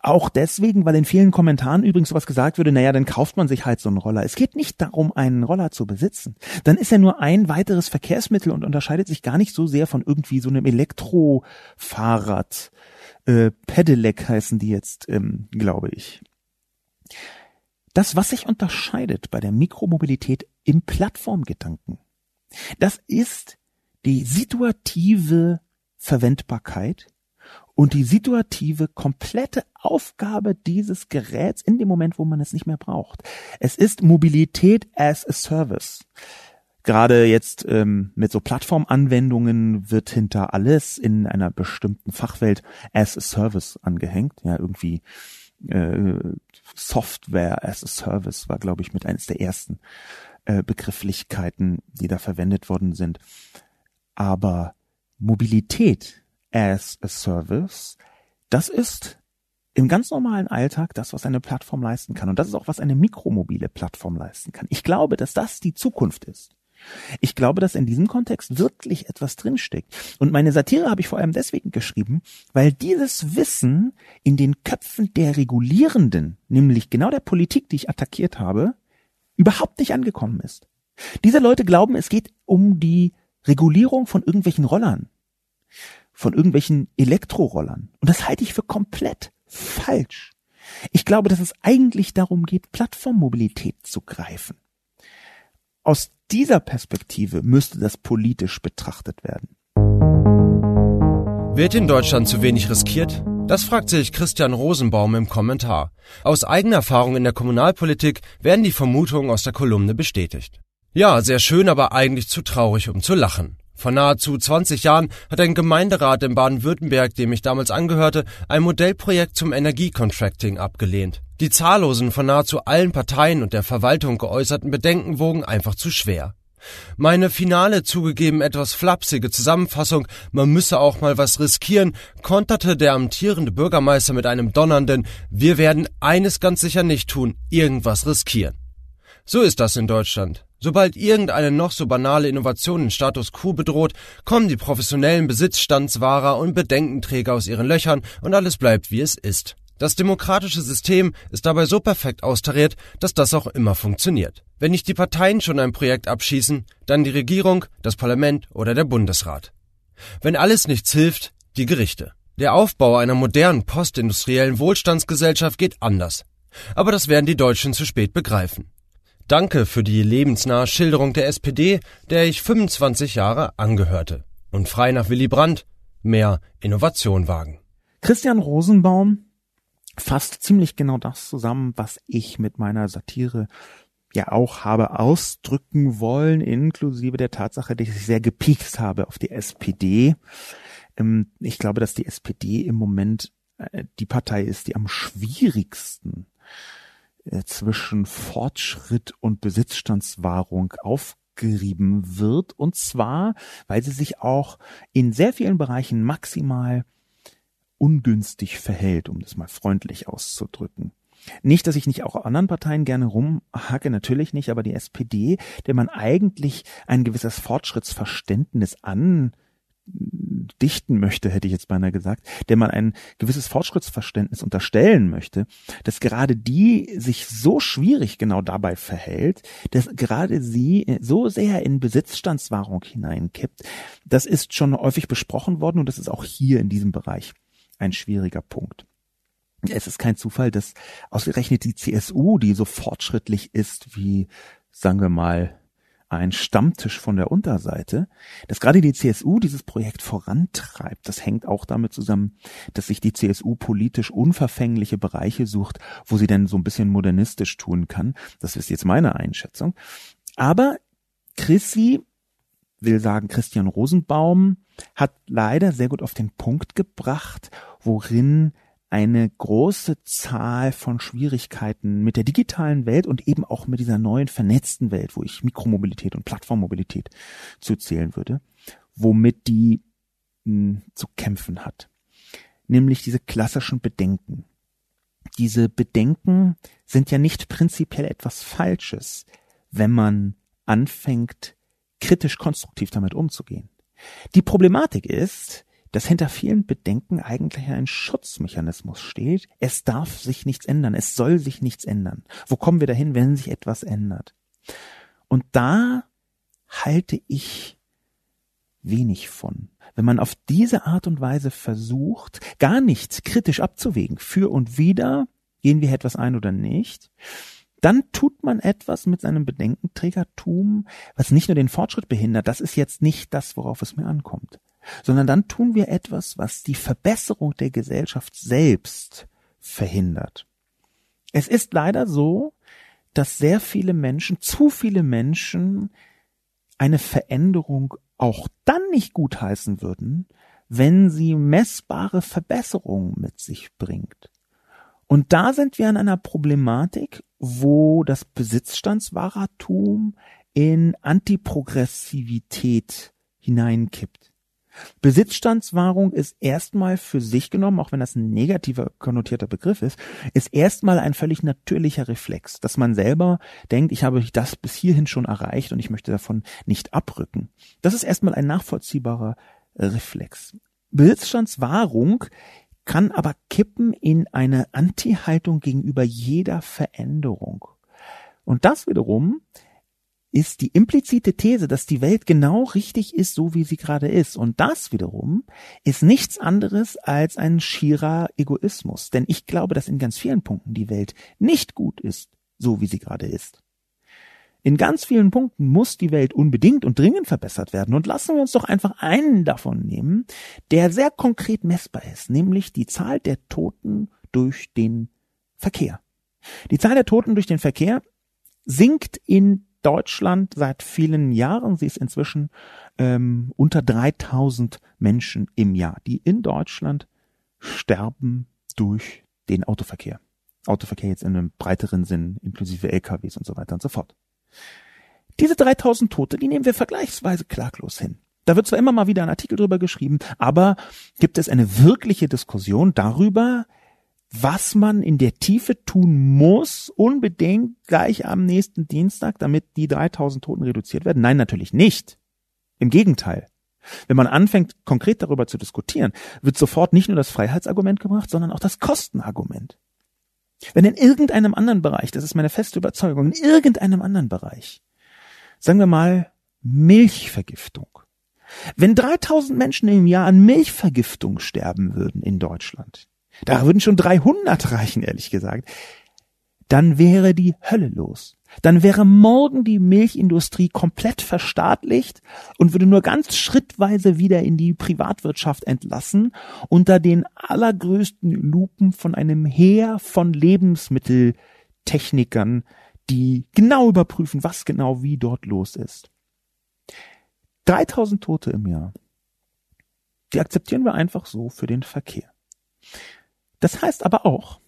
Auch deswegen, weil in vielen Kommentaren übrigens sowas gesagt würde, naja, dann kauft man sich halt so einen Roller. Es geht nicht darum, einen Roller zu besitzen. Dann ist er nur ein weiteres Verkehrsmittel und unterscheidet sich gar nicht so sehr von irgendwie so einem Elektrofahrrad. Äh, Pedelec heißen die jetzt, ähm, glaube ich. Das, was sich unterscheidet bei der Mikromobilität im Plattformgedanken, das ist die situative Verwendbarkeit und die situative komplette Aufgabe dieses Geräts in dem Moment, wo man es nicht mehr braucht. Es ist Mobilität as a Service. Gerade jetzt ähm, mit so Plattformanwendungen wird hinter alles in einer bestimmten Fachwelt as a Service angehängt. Ja, irgendwie äh, Software as a Service war, glaube ich, mit eines der ersten äh, Begrifflichkeiten, die da verwendet worden sind. Aber Mobilität as a Service, das ist im ganz normalen Alltag das, was eine Plattform leisten kann. Und das ist auch, was eine mikromobile Plattform leisten kann. Ich glaube, dass das die Zukunft ist. Ich glaube, dass in diesem Kontext wirklich etwas drinsteckt. Und meine Satire habe ich vor allem deswegen geschrieben, weil dieses Wissen in den Köpfen der Regulierenden, nämlich genau der Politik, die ich attackiert habe, überhaupt nicht angekommen ist. Diese Leute glauben, es geht um die Regulierung von irgendwelchen Rollern, von irgendwelchen Elektrorollern. Und das halte ich für komplett falsch. Ich glaube, dass es eigentlich darum geht, Plattformmobilität zu greifen. Aus dieser Perspektive müsste das politisch betrachtet werden. Wird in Deutschland zu wenig riskiert? Das fragt sich Christian Rosenbaum im Kommentar. Aus eigener Erfahrung in der Kommunalpolitik werden die Vermutungen aus der Kolumne bestätigt. Ja, sehr schön, aber eigentlich zu traurig, um zu lachen. Vor nahezu 20 Jahren hat ein Gemeinderat in Baden-Württemberg, dem ich damals angehörte, ein Modellprojekt zum Energiecontracting abgelehnt. Die zahllosen von nahezu allen Parteien und der Verwaltung geäußerten Bedenken wogen einfach zu schwer. Meine finale, zugegeben etwas flapsige Zusammenfassung, man müsse auch mal was riskieren, konterte der amtierende Bürgermeister mit einem donnernden Wir werden eines ganz sicher nicht tun, irgendwas riskieren. So ist das in Deutschland. Sobald irgendeine noch so banale Innovation den Status quo bedroht, kommen die professionellen Besitzstandswahrer und Bedenkenträger aus ihren Löchern und alles bleibt wie es ist. Das demokratische System ist dabei so perfekt austariert, dass das auch immer funktioniert. Wenn nicht die Parteien schon ein Projekt abschießen, dann die Regierung, das Parlament oder der Bundesrat. Wenn alles nichts hilft, die Gerichte. Der Aufbau einer modernen postindustriellen Wohlstandsgesellschaft geht anders. Aber das werden die Deutschen zu spät begreifen. Danke für die lebensnahe Schilderung der SPD, der ich 25 Jahre angehörte. Und frei nach Willy Brandt mehr Innovation wagen. Christian Rosenbaum fasst ziemlich genau das zusammen, was ich mit meiner Satire ja auch habe ausdrücken wollen, inklusive der Tatsache, dass ich sehr gepiekt habe auf die SPD. Ähm, ich glaube, dass die SPD im Moment äh, die Partei ist, die am schwierigsten äh, zwischen Fortschritt und Besitzstandswahrung aufgerieben wird. Und zwar, weil sie sich auch in sehr vielen Bereichen maximal ungünstig verhält, um das mal freundlich auszudrücken. Nicht, dass ich nicht auch anderen Parteien gerne rumhacke, natürlich nicht, aber die SPD, der man eigentlich ein gewisses Fortschrittsverständnis an dichten möchte, hätte ich jetzt beinahe gesagt, der man ein gewisses Fortschrittsverständnis unterstellen möchte, dass gerade die sich so schwierig genau dabei verhält, dass gerade sie so sehr in Besitzstandswahrung hineinkippt, das ist schon häufig besprochen worden und das ist auch hier in diesem Bereich ein schwieriger Punkt. Es ist kein Zufall, dass ausgerechnet die CSU, die so fortschrittlich ist wie, sagen wir mal, ein Stammtisch von der Unterseite, dass gerade die CSU dieses Projekt vorantreibt. Das hängt auch damit zusammen, dass sich die CSU politisch unverfängliche Bereiche sucht, wo sie denn so ein bisschen modernistisch tun kann. Das ist jetzt meine Einschätzung. Aber Chrissy will sagen, Christian Rosenbaum hat leider sehr gut auf den Punkt gebracht, worin eine große Zahl von Schwierigkeiten mit der digitalen Welt und eben auch mit dieser neuen vernetzten Welt, wo ich Mikromobilität und Plattformmobilität zuzählen würde, womit die mh, hm, zu kämpfen hat. Nämlich diese klassischen Bedenken. Diese Bedenken sind ja nicht prinzipiell etwas Falsches, wenn man anfängt, kritisch konstruktiv damit umzugehen. Die Problematik ist, dass hinter vielen Bedenken eigentlich ein Schutzmechanismus steht. Es darf sich nichts ändern, es soll sich nichts ändern. Wo kommen wir dahin, wenn sich etwas ändert? Und da halte ich wenig von. Wenn man auf diese Art und Weise versucht, gar nichts kritisch abzuwägen, für und wieder, gehen wir etwas ein oder nicht, dann tut man etwas mit seinem Bedenkenträgertum, was nicht nur den Fortschritt behindert, das ist jetzt nicht das, worauf es mir ankommt sondern dann tun wir etwas, was die Verbesserung der Gesellschaft selbst verhindert. Es ist leider so, dass sehr viele Menschen, zu viele Menschen eine Veränderung auch dann nicht gutheißen würden, wenn sie messbare Verbesserungen mit sich bringt. Und da sind wir an einer Problematik, wo das Besitzstandswahrertum in Antiprogressivität hineinkippt. Besitzstandswahrung ist erstmal für sich genommen, auch wenn das ein negativer konnotierter Begriff ist, ist erstmal ein völlig natürlicher Reflex, dass man selber denkt, ich habe das bis hierhin schon erreicht und ich möchte davon nicht abrücken. Das ist erstmal ein nachvollziehbarer Reflex. Besitzstandswahrung kann aber kippen in eine Anti-Haltung gegenüber jeder Veränderung. Und das wiederum ist die implizite These, dass die Welt genau richtig ist, so wie sie gerade ist. Und das wiederum ist nichts anderes als ein schierer Egoismus. Denn ich glaube, dass in ganz vielen Punkten die Welt nicht gut ist, so wie sie gerade ist. In ganz vielen Punkten muss die Welt unbedingt und dringend verbessert werden. Und lassen wir uns doch einfach einen davon nehmen, der sehr konkret messbar ist, nämlich die Zahl der Toten durch den Verkehr. Die Zahl der Toten durch den Verkehr sinkt in Deutschland seit vielen Jahren. Sie ist inzwischen ähm, unter 3000 Menschen im Jahr, die in Deutschland sterben durch den Autoverkehr. Autoverkehr jetzt in einem breiteren Sinn, inklusive LKWs und so weiter und so fort. Diese 3000 Tote, die nehmen wir vergleichsweise klaglos hin. Da wird zwar immer mal wieder ein Artikel drüber geschrieben, aber gibt es eine wirkliche Diskussion darüber, was man in der Tiefe tun muss, unbedingt gleich am nächsten Dienstag, damit die 3000 Toten reduziert werden? Nein, natürlich nicht. Im Gegenteil. Wenn man anfängt, konkret darüber zu diskutieren, wird sofort nicht nur das Freiheitsargument gebracht, sondern auch das Kostenargument. Wenn in irgendeinem anderen Bereich, das ist meine feste Überzeugung, in irgendeinem anderen Bereich, sagen wir mal Milchvergiftung, wenn 3000 Menschen im Jahr an Milchvergiftung sterben würden in Deutschland, da würden schon 300 reichen, ehrlich gesagt. Dann wäre die Hölle los. Dann wäre morgen die Milchindustrie komplett verstaatlicht und würde nur ganz schrittweise wieder in die Privatwirtschaft entlassen, unter den allergrößten Lupen von einem Heer von Lebensmitteltechnikern, die genau überprüfen, was genau wie dort los ist. 3000 Tote im Jahr. Die akzeptieren wir einfach so für den Verkehr. Das heißt aber auch,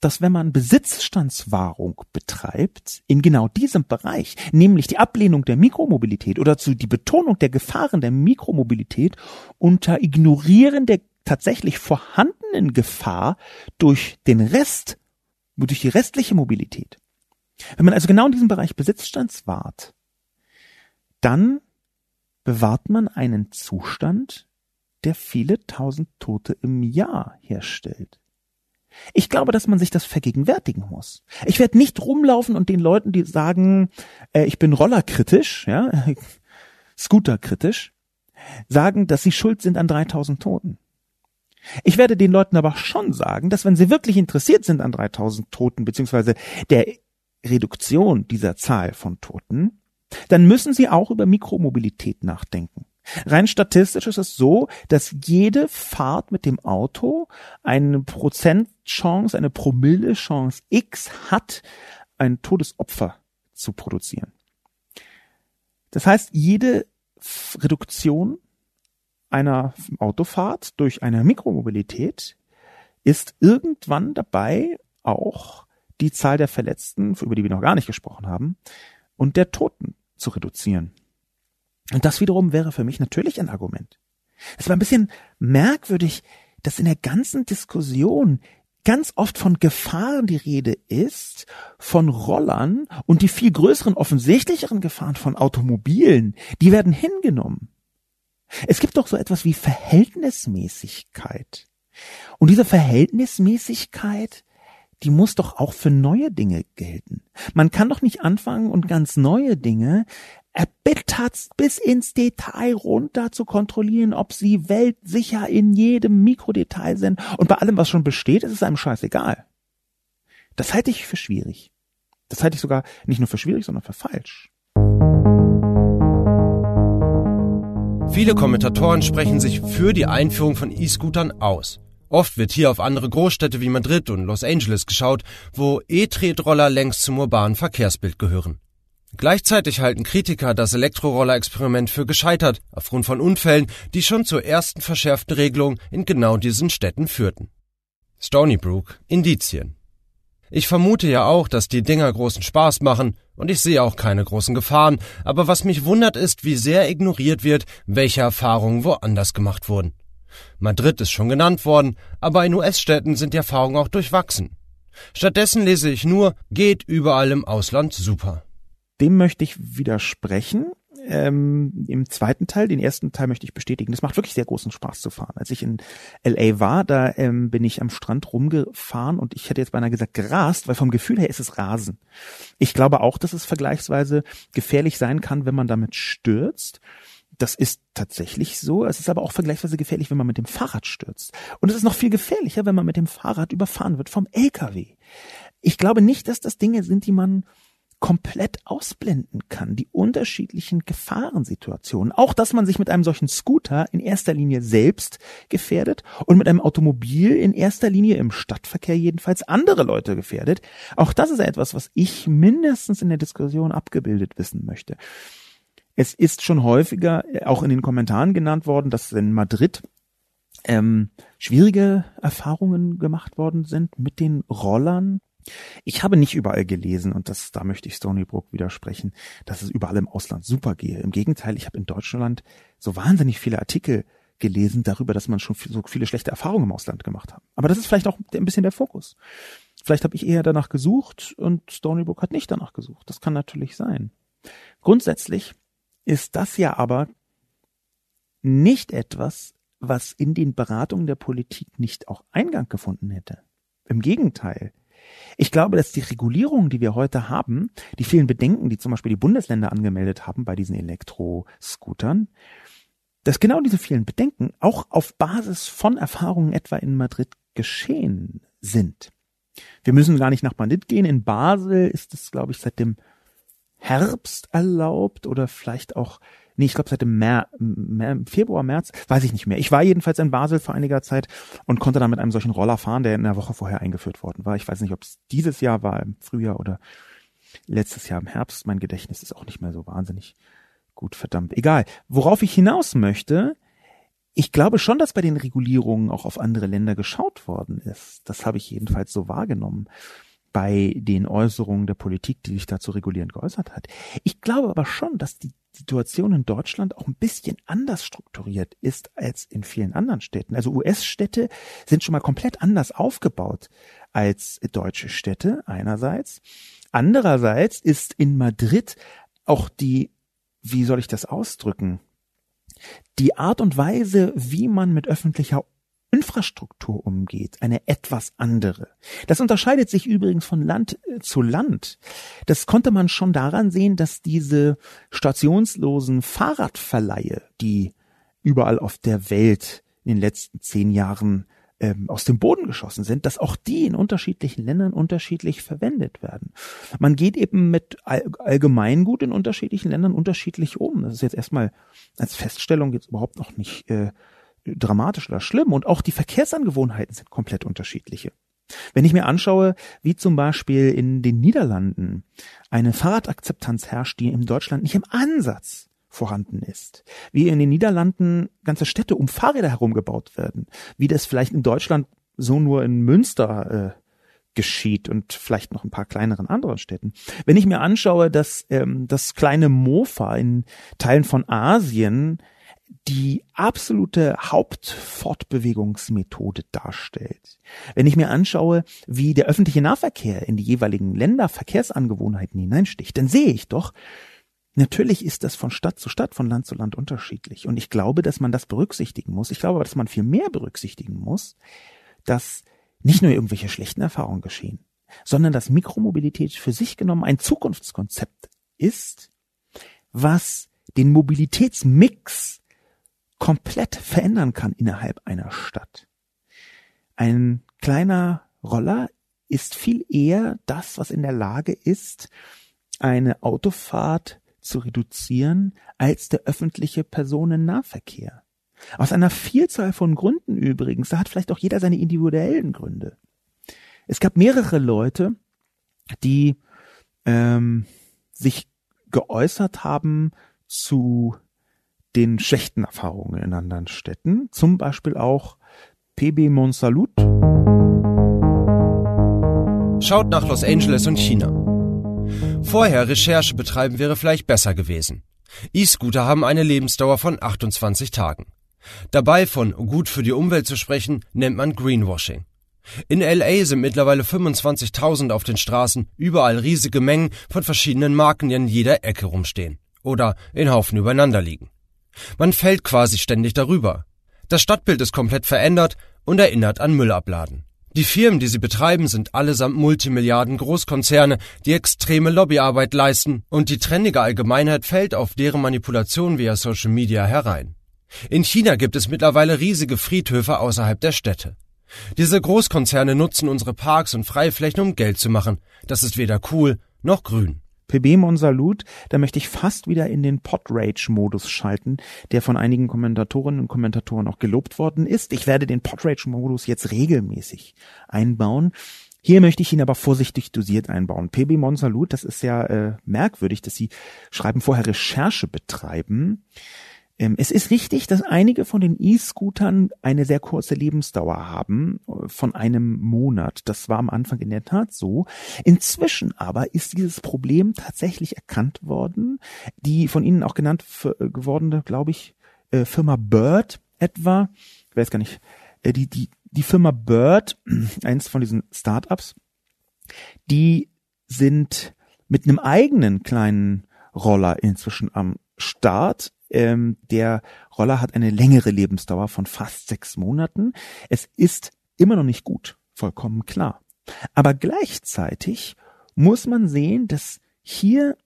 dass wenn man Besitzstandswahrung betreibt, in genau diesem Bereich, nämlich die Ablehnung der Mikromobilität oder zu die Betonung der Gefahren der Mikromobilität unter Ignorieren der tatsächlich vorhandenen Gefahr durch den Rest, durch die restliche Mobilität. Wenn man also genau in diesem Bereich Besitzstands wahrt, dann bewahrt man einen Zustand, der viele tausend Tote im Jahr herstellt. Ich glaube, dass man sich das vergegenwärtigen muss. Ich werde nicht rumlaufen und den Leuten, die sagen, äh, ich bin rollerkritisch, ja, scooterkritisch, sagen, dass sie schuld sind an 3000 Toten. Ich werde den Leuten aber schon sagen, dass wenn sie wirklich interessiert sind an 3000 Toten, beziehungsweise der Reduktion dieser Zahl von Toten, dann müssen sie auch über Mikromobilität nachdenken. Rein statistisch ist es so, dass jede Fahrt mit dem Auto eine Prozentchance, eine Promille-Chance X hat, ein Todesopfer zu produzieren. Das heißt, jede Reduktion einer Autofahrt durch eine Mikromobilität ist irgendwann dabei auch die Zahl der Verletzten, über die wir noch gar nicht gesprochen haben, und der Toten zu reduzieren. Und das wiederum wäre für mich natürlich ein Argument. Es war ein bisschen merkwürdig, dass in der ganzen Diskussion ganz oft von Gefahren die Rede ist, von Rollern und die viel größeren, offensichtlicheren Gefahren von Automobilen, die werden hingenommen. Es gibt doch so etwas wie Verhältnismäßigkeit. Und diese Verhältnismäßigkeit, die muss doch auch für neue Dinge gelten. Man kann doch nicht anfangen und ganz neue Dinge erbittert bis ins Detail runter zu kontrollieren, ob sie weltsicher in jedem Mikrodetail sind. Und bei allem, was schon besteht, ist es einem scheißegal. Das halte ich für schwierig. Das halte ich sogar nicht nur für schwierig, sondern für falsch. Viele Kommentatoren sprechen sich für die Einführung von E-Scootern aus. Oft wird hier auf andere Großstädte wie Madrid und Los Angeles geschaut, wo E-Tretroller längst zum urbanen Verkehrsbild gehören. Gleichzeitig halten Kritiker das Elektroroller-Experiment für gescheitert, aufgrund von Unfällen, die schon zur ersten verschärften Regelung in genau diesen Städten führten. Stony Brook, Indizien. Ich vermute ja auch, dass die Dinger großen Spaß machen, und ich sehe auch keine großen Gefahren, aber was mich wundert ist, wie sehr ignoriert wird, welche Erfahrungen woanders gemacht wurden. Madrid ist schon genannt worden, aber in US-Städten sind die Erfahrungen auch durchwachsen. Stattdessen lese ich nur, geht überall im Ausland super. Dem möchte ich widersprechen ähm, im zweiten Teil. Den ersten Teil möchte ich bestätigen. Das macht wirklich sehr großen Spaß zu fahren. Als ich in LA war, da ähm, bin ich am Strand rumgefahren und ich hätte jetzt beinahe gesagt gerast, weil vom Gefühl her ist es Rasen. Ich glaube auch, dass es vergleichsweise gefährlich sein kann, wenn man damit stürzt. Das ist tatsächlich so. Es ist aber auch vergleichsweise gefährlich, wenn man mit dem Fahrrad stürzt. Und es ist noch viel gefährlicher, wenn man mit dem Fahrrad überfahren wird vom LKW. Ich glaube nicht, dass das Dinge sind, die man komplett ausblenden kann, die unterschiedlichen Gefahrensituationen. Auch, dass man sich mit einem solchen Scooter in erster Linie selbst gefährdet und mit einem Automobil in erster Linie im Stadtverkehr jedenfalls andere Leute gefährdet. Auch das ist etwas, was ich mindestens in der Diskussion abgebildet wissen möchte. Es ist schon häufiger äh, auch in den Kommentaren genannt worden, dass in Madrid ähm, schwierige Erfahrungen gemacht worden sind mit den Rollern ich habe nicht überall gelesen, und das, da möchte ich Stony Brook widersprechen, dass es überall im Ausland super gehe. Im Gegenteil, ich habe in Deutschland so wahnsinnig viele Artikel gelesen darüber, dass man schon so viele schlechte Erfahrungen im Ausland gemacht hat. Aber das ist vielleicht auch ein bisschen der Fokus. Vielleicht habe ich eher danach gesucht und Stony Brook hat nicht danach gesucht. Das kann natürlich sein. Grundsätzlich ist das ja aber nicht etwas, was in den Beratungen der Politik nicht auch Eingang gefunden hätte. Im Gegenteil. Ich glaube, dass die Regulierungen, die wir heute haben, die vielen Bedenken, die zum Beispiel die Bundesländer angemeldet haben bei diesen Elektroscootern, dass genau diese vielen Bedenken auch auf Basis von Erfahrungen etwa in Madrid geschehen sind. Wir müssen gar nicht nach Madrid gehen. In Basel ist es, glaube ich, seit dem Herbst erlaubt oder vielleicht auch nee, ich glaube seit dem Mer Mer Februar, März, weiß ich nicht mehr. Ich war jedenfalls in Basel vor einiger Zeit und konnte dann mit einem solchen Roller fahren, der in der Woche vorher eingeführt worden war. Ich weiß nicht, ob es dieses Jahr war, im Frühjahr oder letztes Jahr im Herbst. Mein Gedächtnis ist auch nicht mehr so wahnsinnig gut, verdammt. Egal. Worauf ich hinaus möchte, ich glaube schon, dass bei den Regulierungen auch auf andere Länder geschaut worden ist. Das habe ich jedenfalls so wahrgenommen bei den Äußerungen der Politik, die sich dazu regulierend geäußert hat. Ich glaube aber schon, dass die Situation in Deutschland auch ein bisschen anders strukturiert ist als in vielen anderen Städten. Also US-Städte sind schon mal komplett anders aufgebaut als deutsche Städte einerseits. Andererseits ist in Madrid auch die, wie soll ich das ausdrücken, die Art und Weise, wie man mit öffentlicher Infrastruktur umgeht, eine etwas andere. Das unterscheidet sich übrigens von Land äh, zu Land. Das konnte man schon daran sehen, dass diese stationslosen Fahrradverleihe, die überall auf der Welt in den letzten zehn Jahren ähm, aus dem Boden geschossen sind, dass auch die in unterschiedlichen Ländern unterschiedlich verwendet werden. Man geht eben mit All Allgemeingut in unterschiedlichen Ländern unterschiedlich um. Das ist jetzt erstmal als Feststellung jetzt überhaupt noch nicht äh, dramatisch oder schlimm und auch die Verkehrsangewohnheiten sind komplett unterschiedliche. Wenn ich mir anschaue, wie zum Beispiel in den Niederlanden eine Fahrradakzeptanz herrscht, die in Deutschland nicht im Ansatz vorhanden ist, wie in den Niederlanden ganze Städte um Fahrräder herumgebaut werden, wie das vielleicht in Deutschland so nur in Münster äh, geschieht und vielleicht noch ein paar kleineren anderen Städten. Wenn ich mir anschaue, dass ähm, das kleine Mofa in Teilen von Asien die absolute Hauptfortbewegungsmethode darstellt. Wenn ich mir anschaue, wie der öffentliche Nahverkehr in die jeweiligen Länder Verkehrsangewohnheiten hineinsticht, dann sehe ich doch, natürlich ist das von Stadt zu Stadt, von Land zu Land unterschiedlich. Und ich glaube, dass man das berücksichtigen muss. Ich glaube dass man viel mehr berücksichtigen muss, dass nicht nur irgendwelche schlechten Erfahrungen geschehen, sondern dass Mikromobilität für sich genommen ein Zukunftskonzept ist, was den Mobilitätsmix komplett verändern kann innerhalb einer Stadt. Ein kleiner Roller ist viel eher das, was in der Lage ist, eine Autofahrt zu reduzieren, als der öffentliche Personennahverkehr. Aus einer Vielzahl von Gründen übrigens, da hat vielleicht auch jeder seine individuellen Gründe. Es gab mehrere Leute, die ähm, sich geäußert haben zu den schlechten Erfahrungen in anderen Städten, zum Beispiel auch PB Monsalut. Schaut nach Los Angeles und China. Vorher Recherche betreiben wäre vielleicht besser gewesen. E-Scooter haben eine Lebensdauer von 28 Tagen. Dabei von gut für die Umwelt zu sprechen, nennt man Greenwashing. In LA sind mittlerweile 25.000 auf den Straßen, überall riesige Mengen von verschiedenen Marken, die an jeder Ecke rumstehen oder in Haufen übereinander liegen. Man fällt quasi ständig darüber. Das Stadtbild ist komplett verändert und erinnert an Müllabladen. Die Firmen, die sie betreiben, sind allesamt Multimilliarden Großkonzerne, die extreme Lobbyarbeit leisten und die trendige Allgemeinheit fällt auf deren Manipulation via Social Media herein. In China gibt es mittlerweile riesige Friedhöfe außerhalb der Städte. Diese Großkonzerne nutzen unsere Parks und Freiflächen, um Geld zu machen. Das ist weder cool noch grün. PB Monsalut, da möchte ich fast wieder in den Podrage-Modus schalten, der von einigen Kommentatorinnen und Kommentatoren auch gelobt worden ist. Ich werde den Podrage-Modus jetzt regelmäßig einbauen. Hier möchte ich ihn aber vorsichtig dosiert einbauen. PB Monsalut, das ist ja äh, merkwürdig, dass sie schreiben vorher Recherche betreiben. Ähm, es ist richtig, dass einige von den E-Scootern eine sehr kurze Lebensdauer haben, äh, von einem Monat. Das war am Anfang in der Tat so. Inzwischen aber ist dieses Problem tatsächlich erkannt worden. Die von Ihnen auch genannt äh, gewordene, glaube ich, äh, Firma Bird etwa, ich weiß gar nicht, die, die, die Firma Bird, eins von diesen Startups, die sind mit einem eigenen kleinen Roller inzwischen am Start ähm, der Roller hat eine längere Lebensdauer von fast sechs Monaten. Es ist immer noch nicht gut, vollkommen klar. Aber gleichzeitig muss man sehen, dass hier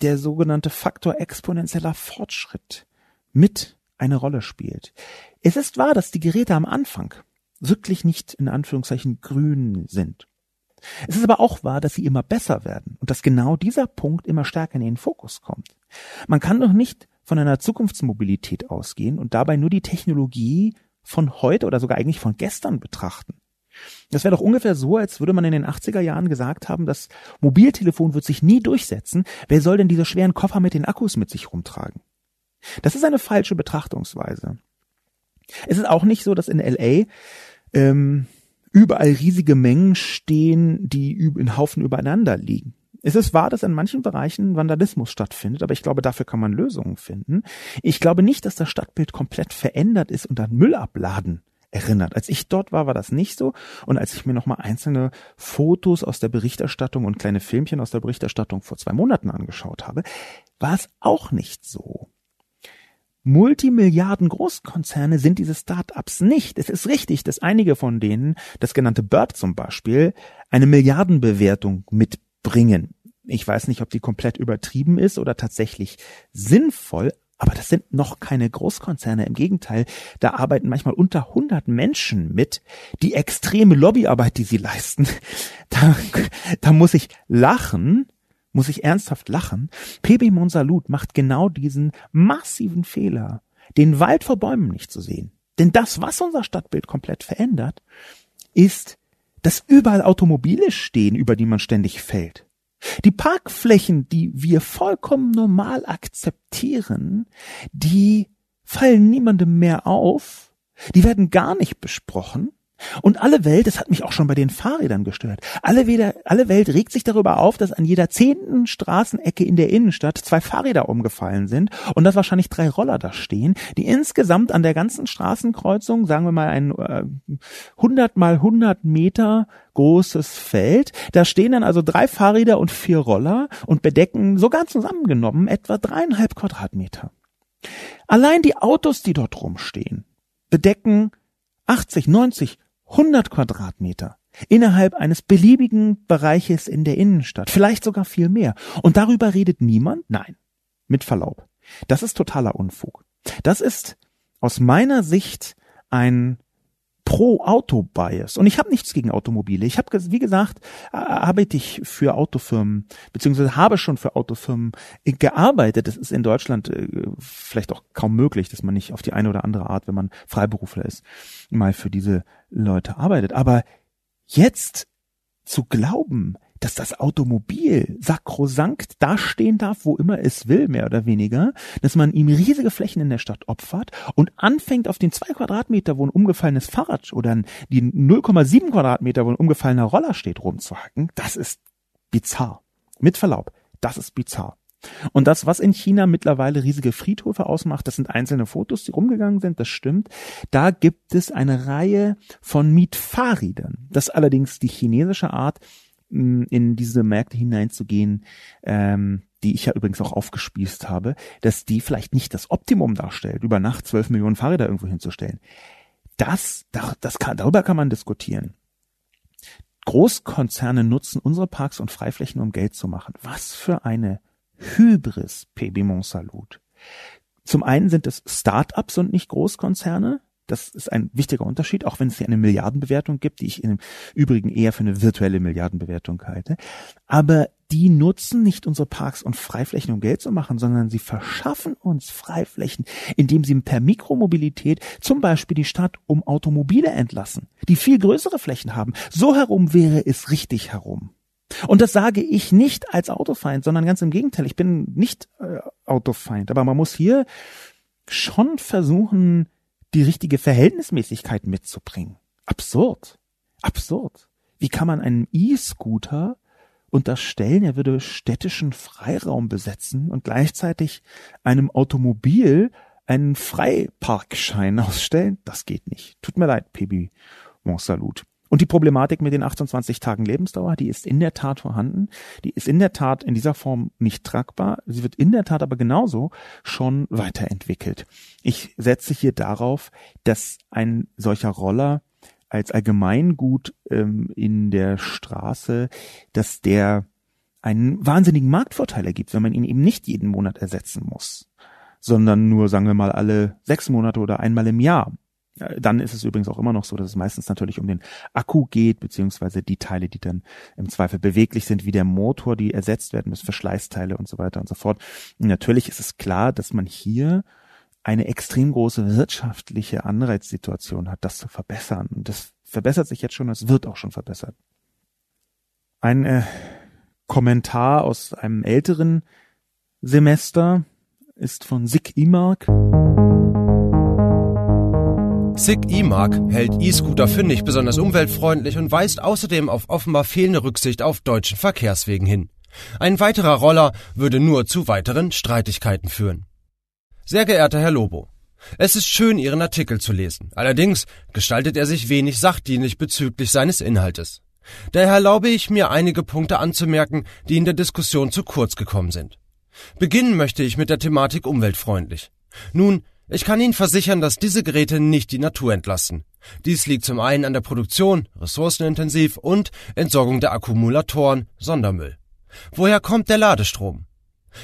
der sogenannte Faktor exponentieller Fortschritt mit eine Rolle spielt. Es ist wahr, dass die Geräte am Anfang wirklich nicht in Anführungszeichen grün sind. Es ist aber auch wahr, dass sie immer besser werden und dass genau dieser Punkt immer stärker in den Fokus kommt. Man kann doch nicht von einer Zukunftsmobilität ausgehen und dabei nur die Technologie von heute oder sogar eigentlich von gestern betrachten. Das wäre doch ungefähr so, als würde man in den 80er Jahren gesagt haben, das Mobiltelefon wird sich nie durchsetzen. Wer soll denn diese schweren Koffer mit den Akkus mit sich rumtragen? Das ist eine falsche Betrachtungsweise. Es ist auch nicht so, dass in LA ähm, überall riesige Mengen stehen, die in Haufen übereinander liegen. Es ist wahr, dass in manchen Bereichen Vandalismus stattfindet, aber ich glaube, dafür kann man Lösungen finden. Ich glaube nicht, dass das Stadtbild komplett verändert ist und an Müllabladen erinnert. Als ich dort war, war das nicht so. Und als ich mir nochmal einzelne Fotos aus der Berichterstattung und kleine Filmchen aus der Berichterstattung vor zwei Monaten angeschaut habe, war es auch nicht so. Multimilliarden Großkonzerne sind diese Start-ups nicht. Es ist richtig, dass einige von denen, das genannte Bird zum Beispiel, eine Milliardenbewertung mitbringen. Ich weiß nicht, ob die komplett übertrieben ist oder tatsächlich sinnvoll, aber das sind noch keine Großkonzerne. Im Gegenteil, da arbeiten manchmal unter 100 Menschen mit. Die extreme Lobbyarbeit, die sie leisten, da, da muss ich lachen, muss ich ernsthaft lachen. PB Monsalut macht genau diesen massiven Fehler, den Wald vor Bäumen nicht zu sehen. Denn das, was unser Stadtbild komplett verändert, ist, dass überall Automobile stehen, über die man ständig fällt. Die Parkflächen, die wir vollkommen normal akzeptieren, die fallen niemandem mehr auf, die werden gar nicht besprochen, und alle Welt, das hat mich auch schon bei den Fahrrädern gestört, alle, wieder, alle Welt regt sich darüber auf, dass an jeder zehnten Straßenecke in der Innenstadt zwei Fahrräder umgefallen sind und dass wahrscheinlich drei Roller da stehen, die insgesamt an der ganzen Straßenkreuzung, sagen wir mal ein äh, 100 mal 100 Meter großes Feld, da stehen dann also drei Fahrräder und vier Roller und bedecken sogar zusammengenommen etwa dreieinhalb Quadratmeter. Allein die Autos, die dort rumstehen, bedecken 80, 90, 100 Quadratmeter innerhalb eines beliebigen Bereiches in der Innenstadt, vielleicht sogar viel mehr. Und darüber redet niemand? Nein. Mit Verlaub. Das ist totaler Unfug. Das ist aus meiner Sicht ein Pro-Auto-Bias. Und ich habe nichts gegen Automobile. Ich habe, wie gesagt, arbeite ich für Autofirmen, beziehungsweise habe schon für Autofirmen gearbeitet. Das ist in Deutschland äh, vielleicht auch kaum möglich, dass man nicht auf die eine oder andere Art, wenn man Freiberufler ist, mal für diese Leute arbeitet. Aber jetzt zu glauben, dass das Automobil sakrosankt dastehen darf, wo immer es will, mehr oder weniger, dass man ihm riesige Flächen in der Stadt opfert und anfängt auf den zwei Quadratmeter, wo ein umgefallenes Fahrrad oder die 0,7 Quadratmeter, wo ein umgefallener Roller steht, rumzuhacken, das ist bizarr. Mit Verlaub, das ist bizarr. Und das, was in China mittlerweile riesige Friedhöfe ausmacht, das sind einzelne Fotos, die rumgegangen sind, das stimmt. Da gibt es eine Reihe von Mietfahrrädern. Das ist allerdings die chinesische Art, in diese Märkte hineinzugehen, ähm, die ich ja übrigens auch aufgespießt habe, dass die vielleicht nicht das Optimum darstellt, über Nacht zwölf Millionen Fahrräder irgendwo hinzustellen. Das, das kann, darüber kann man diskutieren. Großkonzerne nutzen unsere Parks und Freiflächen, um Geld zu machen. Was für eine Hybris, PB Montsalut. Zum einen sind es Start-ups und nicht Großkonzerne. Das ist ein wichtiger Unterschied, auch wenn es hier eine Milliardenbewertung gibt, die ich im Übrigen eher für eine virtuelle Milliardenbewertung halte. Aber die nutzen nicht unsere Parks und Freiflächen, um Geld zu machen, sondern sie verschaffen uns Freiflächen, indem sie per Mikromobilität zum Beispiel die Stadt um Automobile entlassen, die viel größere Flächen haben. So herum wäre es richtig herum. Und das sage ich nicht als Autofeind, sondern ganz im Gegenteil. Ich bin nicht äh, Autofeind, aber man muss hier schon versuchen, die richtige Verhältnismäßigkeit mitzubringen. Absurd. Absurd. Wie kann man einem E-Scooter unterstellen, er würde städtischen Freiraum besetzen und gleichzeitig einem Automobil einen Freiparkschein ausstellen? Das geht nicht. Tut mir leid, PB Monsalut. Und die Problematik mit den 28 Tagen Lebensdauer, die ist in der Tat vorhanden. Die ist in der Tat in dieser Form nicht tragbar. Sie wird in der Tat aber genauso schon weiterentwickelt. Ich setze hier darauf, dass ein solcher Roller als Allgemeingut ähm, in der Straße, dass der einen wahnsinnigen Marktvorteil ergibt, wenn man ihn eben nicht jeden Monat ersetzen muss, sondern nur, sagen wir mal, alle sechs Monate oder einmal im Jahr. Dann ist es übrigens auch immer noch so, dass es meistens natürlich um den Akku geht, beziehungsweise die Teile, die dann im Zweifel beweglich sind, wie der Motor, die ersetzt werden müssen, Verschleißteile und so weiter und so fort. Und natürlich ist es klar, dass man hier eine extrem große wirtschaftliche Anreizsituation hat, das zu verbessern. Und das verbessert sich jetzt schon, es wird auch schon verbessert. Ein äh, Kommentar aus einem älteren Semester ist von Sig Imark. Sig Imark hält E-Scooter für nicht besonders umweltfreundlich und weist außerdem auf offenbar fehlende Rücksicht auf deutschen Verkehrswegen hin. Ein weiterer Roller würde nur zu weiteren Streitigkeiten führen. Sehr geehrter Herr Lobo, es ist schön, Ihren Artikel zu lesen. Allerdings gestaltet er sich wenig sachdienlich bezüglich seines Inhaltes. Daher erlaube ich mir einige Punkte anzumerken, die in der Diskussion zu kurz gekommen sind. Beginnen möchte ich mit der Thematik umweltfreundlich. Nun, ich kann Ihnen versichern, dass diese Geräte nicht die Natur entlasten. Dies liegt zum einen an der Produktion, ressourcenintensiv und Entsorgung der Akkumulatoren, Sondermüll. Woher kommt der Ladestrom?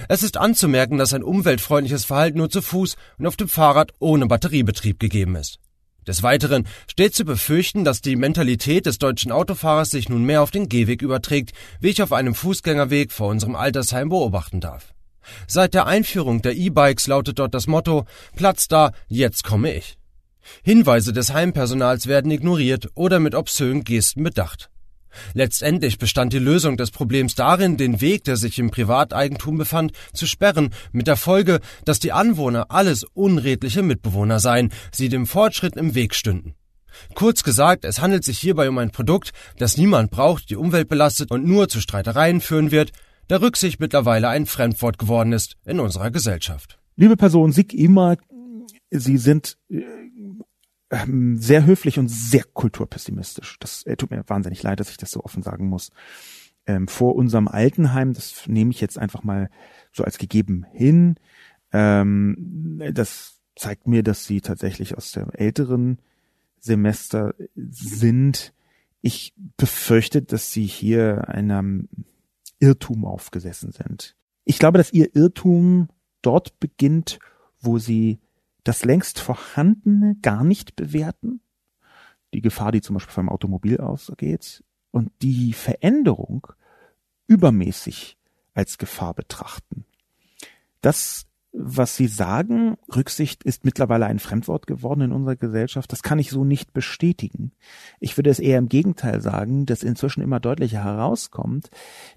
Es ist anzumerken, dass ein umweltfreundliches Verhalten nur zu Fuß und auf dem Fahrrad ohne Batteriebetrieb gegeben ist. Des Weiteren steht zu befürchten, dass die Mentalität des deutschen Autofahrers sich nun mehr auf den Gehweg überträgt, wie ich auf einem Fußgängerweg vor unserem Altersheim beobachten darf. Seit der Einführung der E-Bikes lautet dort das Motto Platz da, jetzt komme ich. Hinweise des Heimpersonals werden ignoriert oder mit obszönen Gesten bedacht. Letztendlich bestand die Lösung des Problems darin, den Weg, der sich im Privateigentum befand, zu sperren, mit der Folge, dass die Anwohner alles unredliche Mitbewohner seien, sie dem Fortschritt im Weg stünden. Kurz gesagt, es handelt sich hierbei um ein Produkt, das niemand braucht, die Umwelt belastet und nur zu Streitereien führen wird, der Rücksicht mittlerweile ein Fremdwort geworden ist in unserer Gesellschaft. Liebe Person, Sig immer, Sie sind äh, ähm, sehr höflich und sehr kulturpessimistisch. Das äh, tut mir wahnsinnig leid, dass ich das so offen sagen muss. Ähm, vor unserem Altenheim, das nehme ich jetzt einfach mal so als gegeben hin. Ähm, das zeigt mir, dass sie tatsächlich aus dem älteren Semester sind. Ich befürchte, dass sie hier einem Irrtum aufgesessen sind. Ich glaube, dass ihr Irrtum dort beginnt, wo sie das längst Vorhandene gar nicht bewerten, die Gefahr, die zum Beispiel vom Automobil ausgeht, und die Veränderung übermäßig als Gefahr betrachten. Das, was Sie sagen, Rücksicht ist mittlerweile ein Fremdwort geworden in unserer Gesellschaft, das kann ich so nicht bestätigen. Ich würde es eher im Gegenteil sagen, dass inzwischen immer deutlicher herauskommt,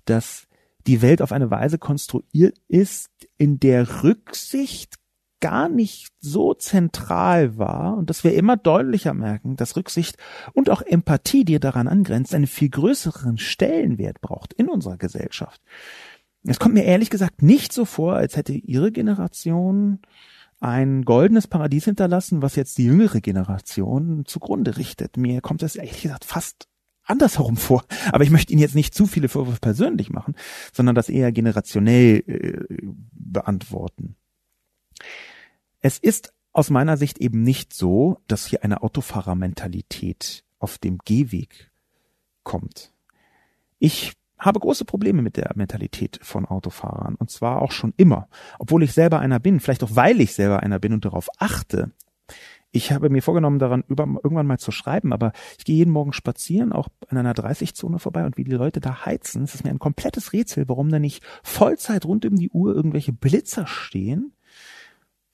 dass die Welt auf eine Weise konstruiert ist, in der Rücksicht gar nicht so zentral war und dass wir immer deutlicher merken, dass Rücksicht und auch Empathie, die daran angrenzt, einen viel größeren Stellenwert braucht in unserer Gesellschaft. Es kommt mir ehrlich gesagt nicht so vor, als hätte Ihre Generation ein goldenes Paradies hinterlassen, was jetzt die jüngere Generation zugrunde richtet. Mir kommt das ehrlich gesagt fast andersherum vor. Aber ich möchte Ihnen jetzt nicht zu viele Vorwürfe persönlich machen, sondern das eher generationell äh, beantworten. Es ist aus meiner Sicht eben nicht so, dass hier eine Autofahrermentalität auf dem Gehweg kommt. Ich habe große Probleme mit der Mentalität von Autofahrern und zwar auch schon immer, obwohl ich selber einer bin, vielleicht auch weil ich selber einer bin und darauf achte. Ich habe mir vorgenommen, daran über, irgendwann mal zu schreiben, aber ich gehe jeden Morgen spazieren, auch in einer 30-Zone vorbei und wie die Leute da heizen, es ist mir ein komplettes Rätsel, warum da nicht Vollzeit rund um die Uhr irgendwelche Blitzer stehen,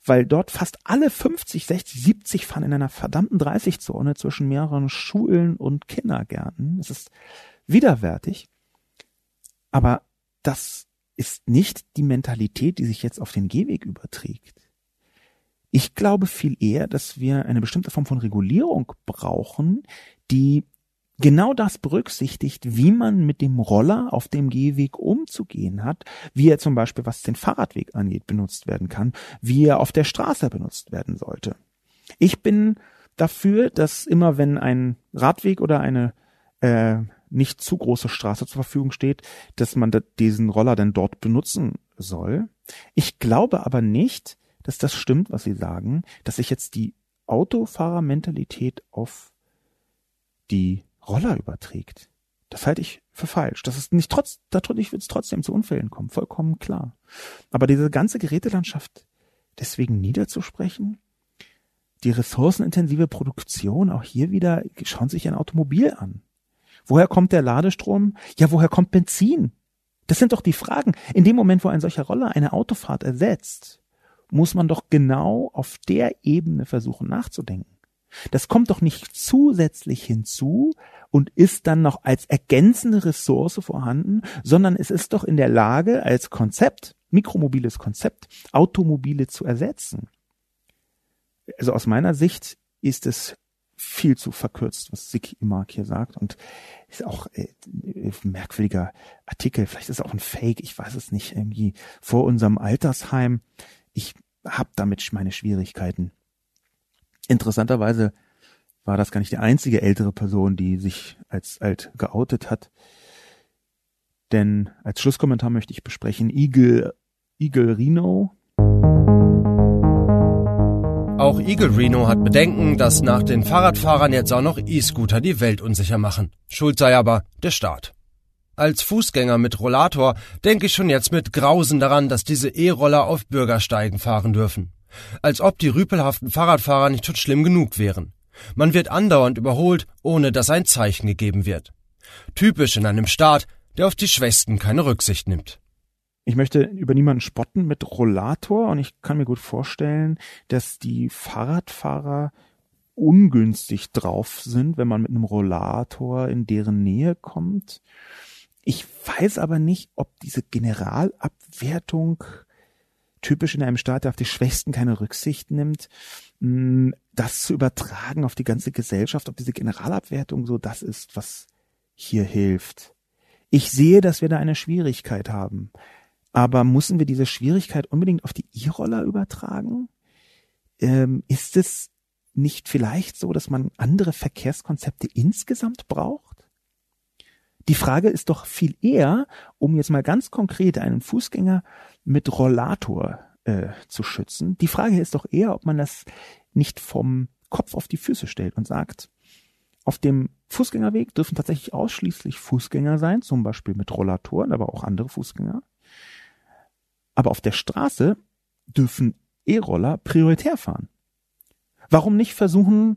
weil dort fast alle 50, 60, 70 fahren in einer verdammten 30-Zone zwischen mehreren Schulen und Kindergärten. Es ist widerwärtig. Aber das ist nicht die Mentalität, die sich jetzt auf den Gehweg überträgt. Ich glaube viel eher, dass wir eine bestimmte Form von Regulierung brauchen, die genau das berücksichtigt, wie man mit dem Roller auf dem Gehweg umzugehen hat, wie er zum Beispiel, was den Fahrradweg angeht, benutzt werden kann, wie er auf der Straße benutzt werden sollte. Ich bin dafür, dass immer wenn ein Radweg oder eine äh, nicht zu große Straße zur Verfügung steht, dass man diesen Roller dann dort benutzen soll. Ich glaube aber nicht, dass das stimmt, was Sie sagen, dass sich jetzt die Autofahrermentalität auf die Roller überträgt. Das halte ich für falsch. Das ist nicht trotz, dadurch wird es trotzdem zu Unfällen kommen, vollkommen klar. Aber diese ganze Gerätelandschaft deswegen niederzusprechen, die ressourcenintensive Produktion, auch hier wieder, schauen Sie sich ein Automobil an. Woher kommt der Ladestrom? Ja, woher kommt Benzin? Das sind doch die Fragen. In dem Moment, wo ein solcher Roller eine Autofahrt ersetzt, muss man doch genau auf der Ebene versuchen nachzudenken. Das kommt doch nicht zusätzlich hinzu und ist dann noch als ergänzende Ressource vorhanden, sondern es ist doch in der Lage, als Konzept, mikromobiles Konzept, Automobile zu ersetzen. Also aus meiner Sicht ist es viel zu verkürzt, was Siki Imark hier sagt und ist auch äh, merkwürdiger Artikel. Vielleicht ist es auch ein Fake, ich weiß es nicht. Irgendwie vor unserem Altersheim. Ich habe damit meine Schwierigkeiten. Interessanterweise war das gar nicht die einzige ältere Person, die sich als alt geoutet hat. Denn als Schlusskommentar möchte ich besprechen Eagle, Eagle Reno. Auch Eagle Reno hat Bedenken, dass nach den Fahrradfahrern jetzt auch noch E-Scooter die Welt unsicher machen. Schuld sei aber der Staat. Als Fußgänger mit Rollator denke ich schon jetzt mit Grausen daran, dass diese E-Roller auf Bürgersteigen fahren dürfen. Als ob die rüpelhaften Fahrradfahrer nicht schon schlimm genug wären. Man wird andauernd überholt, ohne dass ein Zeichen gegeben wird. Typisch in einem Staat, der auf die Schwächsten keine Rücksicht nimmt. Ich möchte über niemanden spotten mit Rollator und ich kann mir gut vorstellen, dass die Fahrradfahrer ungünstig drauf sind, wenn man mit einem Rollator in deren Nähe kommt. Ich weiß aber nicht, ob diese Generalabwertung typisch in einem Staat, der auf die Schwächsten keine Rücksicht nimmt, hm, das zu übertragen auf die ganze Gesellschaft, ob diese Generalabwertung so das ist, was hier hilft. Ich sehe, dass wir da eine Schwierigkeit haben. Aber müssen wir diese Schwierigkeit unbedingt auf die E-Roller übertragen? Ähm, ist es nicht vielleicht so, dass man andere Verkehrskonzepte insgesamt braucht? Die Frage ist doch viel eher, um jetzt mal ganz konkret einen Fußgänger mit Rollator äh, zu schützen. Die Frage ist doch eher, ob man das nicht vom Kopf auf die Füße stellt und sagt, auf dem Fußgängerweg dürfen tatsächlich ausschließlich Fußgänger sein, zum Beispiel mit Rollatoren, aber auch andere Fußgänger. Aber auf der Straße dürfen E-Roller prioritär fahren. Warum nicht versuchen,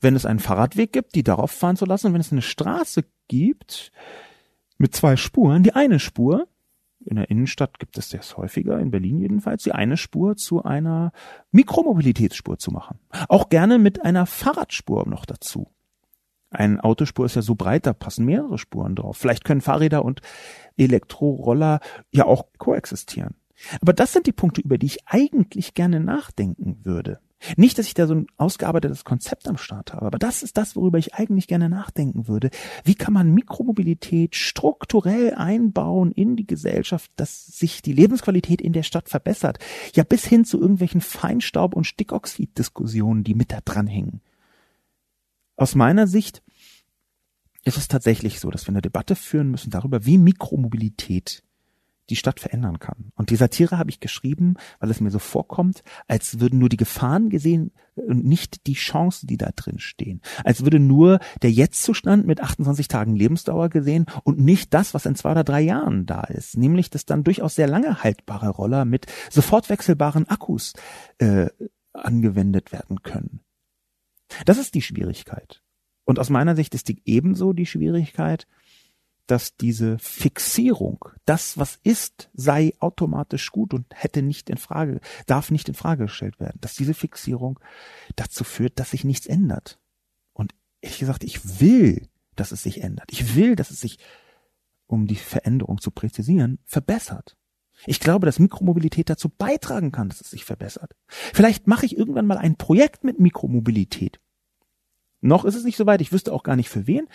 wenn es einen Fahrradweg gibt, die darauf fahren zu lassen, wenn es eine Straße gibt mit zwei Spuren, die eine Spur in der Innenstadt gibt es das häufiger, in Berlin jedenfalls, die eine Spur zu einer Mikromobilitätsspur zu machen. Auch gerne mit einer Fahrradspur noch dazu. Ein Autospur ist ja so breit, da passen mehrere Spuren drauf. Vielleicht können Fahrräder und Elektroroller ja auch koexistieren. Aber das sind die Punkte, über die ich eigentlich gerne nachdenken würde. Nicht, dass ich da so ein ausgearbeitetes Konzept am Start habe, aber das ist das, worüber ich eigentlich gerne nachdenken würde. Wie kann man Mikromobilität strukturell einbauen in die Gesellschaft, dass sich die Lebensqualität in der Stadt verbessert? Ja, bis hin zu irgendwelchen Feinstaub- und Stickoxid-Diskussionen, die mit da dranhängen. Aus meiner Sicht ist es tatsächlich so, dass wir eine Debatte führen müssen darüber, wie Mikromobilität die Stadt verändern kann. Und die Satire habe ich geschrieben, weil es mir so vorkommt, als würden nur die Gefahren gesehen und nicht die Chancen, die da drin stehen. Als würde nur der Jetztzustand mit 28 Tagen Lebensdauer gesehen und nicht das, was in zwei oder drei Jahren da ist. Nämlich, dass dann durchaus sehr lange haltbare Roller mit sofort wechselbaren Akkus äh, angewendet werden können. Das ist die Schwierigkeit. Und aus meiner Sicht ist die ebenso die Schwierigkeit, dass diese Fixierung, das was ist, sei automatisch gut und hätte nicht in Frage, darf nicht in Frage gestellt werden, dass diese Fixierung dazu führt, dass sich nichts ändert. Und ehrlich gesagt, ich will, dass es sich ändert. Ich will, dass es sich, um die Veränderung zu präzisieren, verbessert. Ich glaube, dass Mikromobilität dazu beitragen kann, dass es sich verbessert. Vielleicht mache ich irgendwann mal ein Projekt mit Mikromobilität. Noch ist es nicht so weit, ich wüsste auch gar nicht für wen,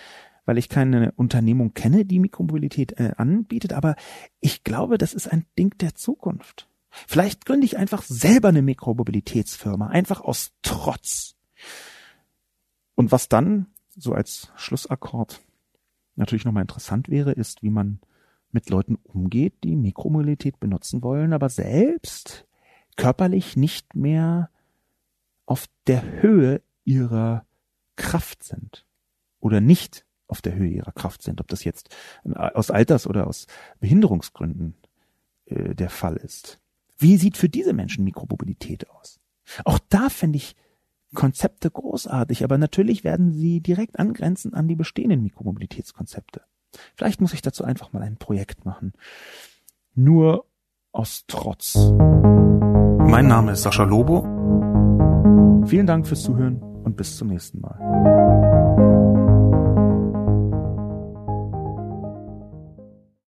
weil ich keine Unternehmung kenne, die Mikromobilität äh, anbietet, aber ich glaube, das ist ein Ding der Zukunft. Vielleicht gründe ich einfach selber eine Mikromobilitätsfirma, einfach aus Trotz. Und was dann, so als Schlussakkord, natürlich nochmal interessant wäre, ist, wie man mit Leuten umgeht, die Mikromobilität benutzen wollen, aber selbst körperlich nicht mehr auf der Höhe ihrer Kraft sind oder nicht auf der Höhe ihrer Kraft sind, ob das jetzt aus Alters- oder aus Behinderungsgründen äh, der Fall ist. Wie sieht für diese Menschen Mikromobilität aus? Auch da fände ich Konzepte großartig, aber natürlich werden sie direkt angrenzen an die bestehenden Mikromobilitätskonzepte. Vielleicht muss ich dazu einfach mal ein Projekt machen. Nur aus Trotz. Mein Name ist Sascha Lobo. Vielen Dank fürs Zuhören und bis zum nächsten Mal.